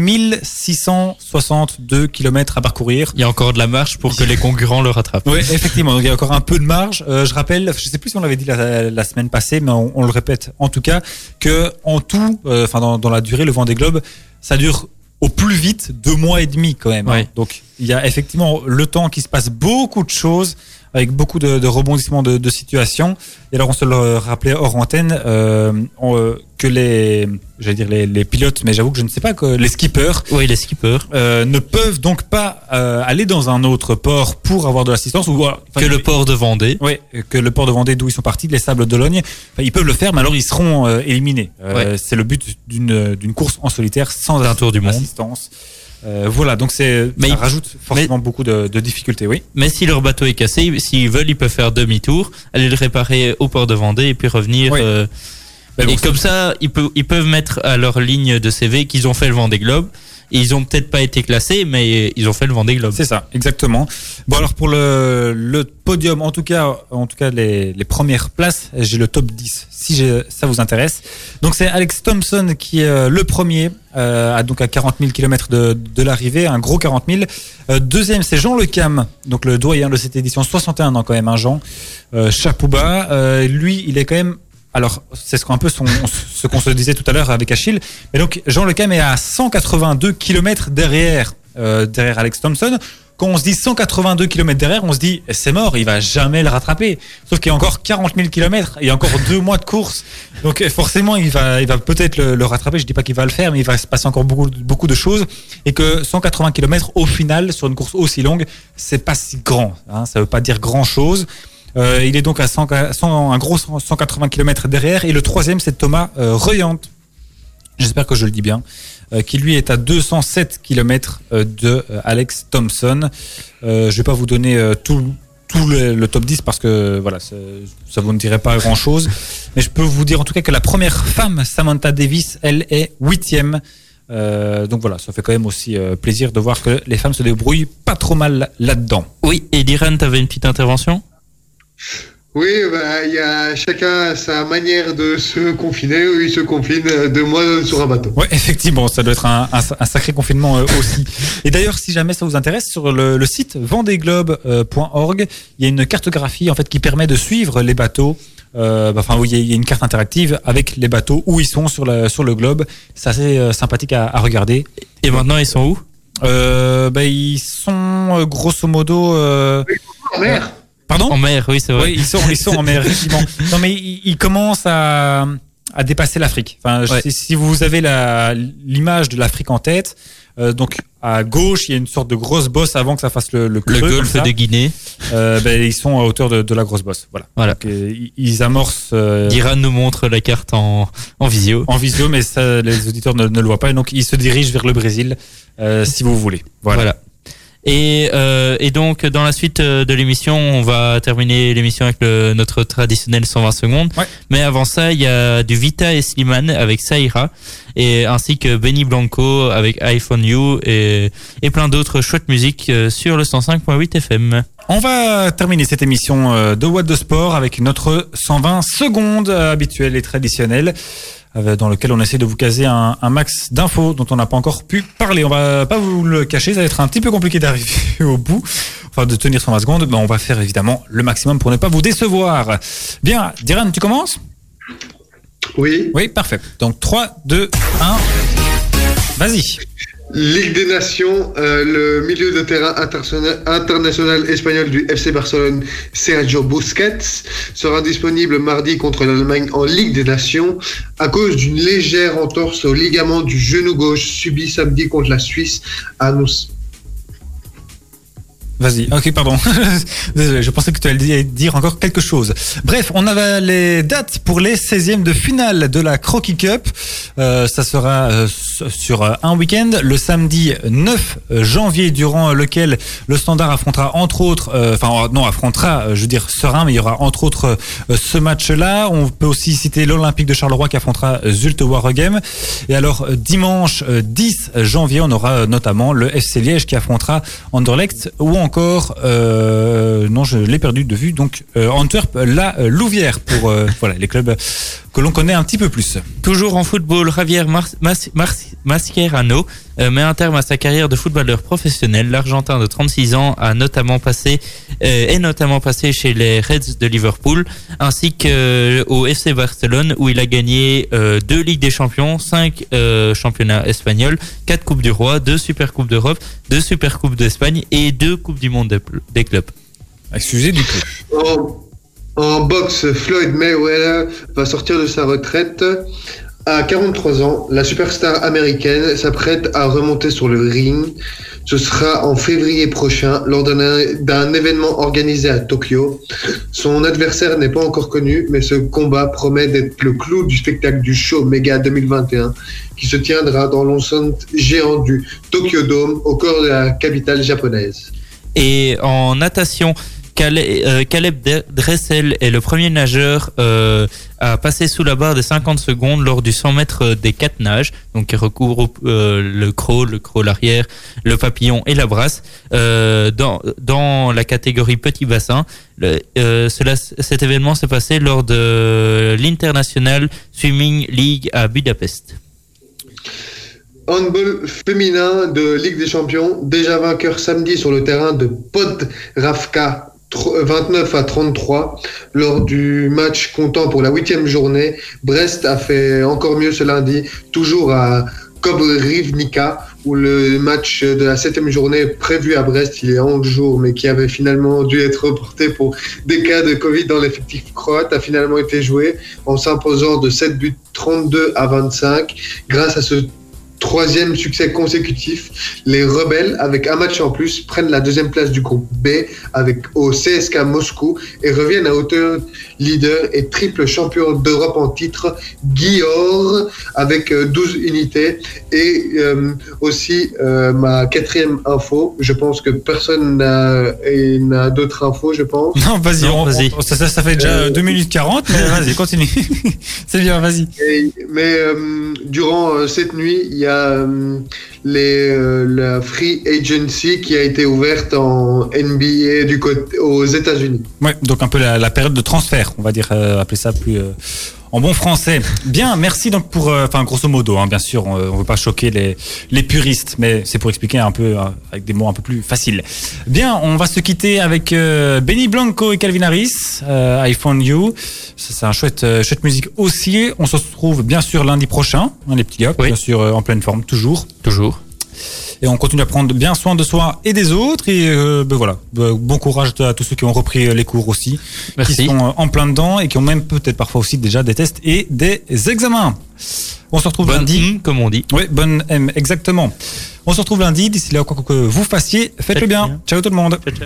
Speaker 3: 662 kilomètres à parcourir.
Speaker 4: Il y a encore de la marche pour que les concurrents le rattrapent.
Speaker 3: Oui, effectivement. Donc il y a encore un peu de marge. Euh, je rappelle, je sais plus si on l'avait dit la, la semaine passée, mais on, on le répète en tout cas que en tout, euh, enfin dans, dans la durée, le Vendée Globe, ça dure au plus vite deux mois et demi quand même. hein. Donc il y a effectivement le temps qui se passe beaucoup de choses avec beaucoup de, de rebondissements de, de situations. Et alors on se le rappelait hors antenne euh, on, euh, que les, j'allais dire les, les pilotes, mais j'avoue que je ne sais pas que les skippers
Speaker 4: Oui, les skippers.
Speaker 3: euh, ne peuvent donc pas euh, aller dans un autre port pour avoir de l'assistance ou voilà, enfin,
Speaker 4: que le port de Vendée.
Speaker 3: oui, que le port de Vendée d'où ils sont partis, les Sables d'Ologne, enfin, ils peuvent le faire, mais alors ils seront euh, éliminés. Euh, C'est le but d'une d'une course en solitaire sans
Speaker 4: Un tour du monde.
Speaker 3: assistance. Euh, voilà, donc c'est
Speaker 4: Mais
Speaker 3: ça
Speaker 4: il-
Speaker 3: rajoute forcément beaucoup de, de difficultés, oui.
Speaker 4: Mais si leur bateau est cassé, s'ils veulent, ils peuvent faire demi-tour, aller le réparer au port de Vendée et puis revenir.
Speaker 3: Oui.
Speaker 4: euh, et comme ça, ils peuvent, ils peuvent mettre à leur ligne de CV qu'ils ont fait le Vendée Globe. Ils ont peut-être pas été classés, mais ils ont fait le Vendée Globe.
Speaker 3: C'est ça, exactement. Bon alors pour le, le podium, en tout cas, en tout cas les, premières places, j'ai le top 10 si ça vous intéresse. Donc c'est Alex Thompson qui est euh, le premier, euh, à, donc à 40 000 km de, de l'arrivée, un gros 40 000. Euh, deuxième c'est Jean Lecam, donc le doyen de cette édition, 61 ans quand même, hein, Jean. Euh. Euh, lui, il est quand même alors, c'est ce qu'on peu ce qu'on se disait tout à l'heure avec Achille. Mais donc, Jean Lecam est à 182 km derrière, euh, derrière Alex Thompson. Quand on se dit 182 km derrière, on se dit c'est mort, il va jamais le rattraper. Sauf qu'il y a encore 40 000 km, il y a encore deux mois de course. Donc euh, forcément, il va, il va peut-être le, le rattraper. Je dis pas qu'il va le faire, mais il va se passer encore beaucoup, beaucoup de choses. Et que 180 km au final sur une course aussi longue, c'est pas si grand. Hein, ça veut pas dire grand chose. Euh, il est donc à 100, 100 un gros 100 180 km derrière. Et le troisième, c'est Thomas euh. J'espère que je le dis bien. euh, qui lui est à 207 km de euh, Alex Thompson. Je vais pas vous donner tout, le, top 10 parce que voilà, ça, ça vous ne dirait pas grand chose. Mais je peux vous dire en tout cas que la première femme, Samantha Davis, elle est huitième. Donc voilà, ça fait quand même aussi plaisir de voir que les femmes se débrouillent pas trop mal là-dedans.
Speaker 4: Oui, et Diran, t'avais une petite intervention?
Speaker 6: Oui, bah, il y a chacun sa manière de se confiner. Eux, ils se confinent euh, deux mois sur un bateau.
Speaker 3: Ouais, effectivement, ça doit être un, un, un sacré confinement euh, aussi. Et d'ailleurs, si jamais ça vous intéresse, sur le, le site vendéglobe.org, il y a une cartographie en fait qui permet de suivre les bateaux. Euh, bah, Enfin, oui, il y a une carte interactive avec les bateaux où ils sont sur, la, sur le globe. C'est assez euh, sympathique à, à regarder.
Speaker 4: Et maintenant, ils sont où?
Speaker 3: Euh, bah, ils sont grosso modo. euh,
Speaker 6: En mer
Speaker 3: Pardon
Speaker 4: En mer, oui, c'est vrai.
Speaker 3: Oui, ils sont, ils sont en mer, effectivement. Non, mais ils, ils commencent à, à dépasser l'Afrique. Enfin,
Speaker 4: Ouais.
Speaker 3: si, si vous avez la, l'image de l'Afrique en tête, euh, donc à gauche, il y a une sorte de grosse bosse avant que ça fasse le, le,
Speaker 4: Le
Speaker 3: creux,
Speaker 4: golfe de Guinée.
Speaker 3: Euh, ben, ils sont à hauteur de, de la grosse bosse. Voilà.
Speaker 4: Voilà.
Speaker 3: Donc, euh, ils- amorcent euh,
Speaker 4: Diran nous montre la carte en, en visio.
Speaker 3: en visio, mais ça, les auditeurs ne, ne le voient pas. Et donc, ils se dirigent vers le Brésil, si vous voulez. Voilà.
Speaker 4: Voilà. Et, euh, et donc, dans la suite euh, de l'émission, on va terminer l'émission avec le, notre traditionnel 120 secondes.
Speaker 3: Ouais.
Speaker 4: Mais avant ça, il y a du Vita et Slimane avec Saïra, et ainsi que Benny Blanco avec iPhone You et, et plein d'autres chouettes musiques euh, sur le 105.8 FM.
Speaker 3: On va terminer cette émission euh, de What de Sport avec notre 120 secondes habituelle et traditionnelle dans lequel on essaie de vous caser un, un max d'infos dont on n'a pas encore pu parler. On va pas vous le cacher, ça va être un petit peu compliqué d'arriver au bout. enfin de tenir 120 secondes, ben, on va faire évidemment le maximum pour ne pas vous décevoir. Bien, Diran, tu commences?
Speaker 6: Oui.
Speaker 3: Oui, parfait. Donc 3, 2, 1. Vas-y.
Speaker 6: Ligue des Nations, euh, le milieu de terrain international, espagnol du FC Barcelone, Sergio Busquets, sera disponible mardi contre l'Allemagne en Ligue des Nations à cause d'une légère entorse au ligament du genou gauche subi samedi contre la Suisse à nous.
Speaker 3: Vas-y, ok, pardon. Désolé, je pensais que tu allais dire encore quelque chose. Bref, on avait les dates pour les 16e de finale de la Crocky Cup. Euh, ça sera euh, sur euh, un week-end, le samedi 9 janvier, durant lequel le Standard affrontera entre autres, enfin non, affrontera, je veux dire, Serein, mais il y aura entre autres ce match-là. On peut aussi citer l'Olympique de Charleroi qui affrontera Zulte Waregem. Et alors, dimanche 10 janvier, on aura notamment le FC Liège qui affrontera Anderlecht ou encore, euh, non, je l'ai perdu de vue, donc euh, Antwerp, la euh, Louvière pour voilà les clubs que l'on connaît un petit peu plus.
Speaker 4: Toujours en football, Javier Mar Mas Mas Mascherano euh, met un terme à sa carrière de footballeur professionnel. L'Argentin de 36 ans a notamment passé euh, est notamment passé chez les Reds de Liverpool ainsi qu'au FC Barcelone où il a gagné euh, deux Ligues des Champions, cinq euh, championnats espagnols, quatre Coupes du Roi, deux Super Coupes d'Europe, deux Super Coupes d'Espagne et deux Coupes du Monde des, des clubs.
Speaker 3: Excusez du coup.
Speaker 6: En boxe, Floyd Mayweather va sortir de sa retraite. À 43 ans, la superstar américaine s'apprête à remonter sur le ring. Ce sera en février prochain lors d'un événement organisé à Tokyo. Son adversaire n'est pas encore connu, mais ce combat promet d'être le clou du spectacle du show Mega 2021 qui se tiendra dans l'enceinte géant du Tokyo Dome au cœur de la capitale japonaise.
Speaker 4: Et en natation, Caleb, euh, Caleb Dressel est le premier nageur euh, à passer sous la barre des 50 secondes lors du 100 mètres des quatre nages, donc qui recouvre euh, le crawl, le crawl arrière, le papillon et la brasse, euh, dans, dans la catégorie petit bassin. Euh, cela, cet événement s'est passé lors de l'International Swimming League à Budapest.
Speaker 6: Handball féminin de Ligue des Champions, déjà vainqueur samedi sur le terrain de Podravka 29 à 33 lors du match comptant pour la huitième journée. Brest a fait encore mieux ce lundi, toujours à Kobrivnica, où le match de la septième journée prévu à Brest il y a 11 jours, mais qui avait finalement dû être reporté pour des cas de Covid dans l'effectif croate, a finalement été joué en s'imposant de 7 buts 32 à 25 grâce à ce troisième succès consécutif, les rebelles, avec un match en plus, prennent la deuxième place du groupe B avec au CSK Moscou et reviennent à hauteur leader et triple champion d'Europe en titre, Guillaume, avec euh, 12 unités. Et euh, aussi, euh, ma quatrième info, je pense que personne n'a d'autres infos, je pense.
Speaker 3: Non, vas-y,
Speaker 4: Non,
Speaker 3: on-
Speaker 4: vas-y.
Speaker 3: on- ça, ça, ça fait déjà
Speaker 6: Euh,
Speaker 3: 2 minutes 40, mais vas-y, continue. C'est bien, vas-y.
Speaker 6: Et- mais euh, durant euh, cette nuit, il y a euh, les, euh, la Free Agency qui a été ouverte en NBA du côté, aux États-Unis.
Speaker 3: Ouais, donc un peu la, la période de transfert, on va dire, euh, appeler ça plus euh, en bon français. Bien, merci donc pour, euh, enfin grosso modo, hein, bien sûr, on, on veut pas choquer les, les puristes, mais c'est pour expliquer un peu euh, avec des mots un peu plus faciles. Bien, on va se quitter avec euh, Benny Blanco et Calvin Harris, euh, I Found You. C'est un chouette, chouette musique aussi. On se retrouve bien sûr lundi prochain, hein, les petits gars,
Speaker 4: Oui.
Speaker 3: bien sûr euh, en pleine forme, toujours.
Speaker 4: Toujours.
Speaker 3: Et on continue à prendre bien soin de soi et des autres. Et euh, ben voilà, Ben, bon courage à tous ceux qui ont repris euh, les cours aussi,
Speaker 4: Merci.
Speaker 3: qui sont euh, en plein dedans et qui ont même peut-être parfois aussi déjà des tests et des examens. On se retrouve
Speaker 4: Bonne
Speaker 3: lundi.
Speaker 4: comme on dit.
Speaker 3: Oui, bonne M, exactement. On se retrouve lundi. D'ici là, quoi que vous fassiez, faites-le
Speaker 4: Faites
Speaker 3: bien.
Speaker 4: bien.
Speaker 3: Ciao tout le monde.
Speaker 4: Ciao, ciao.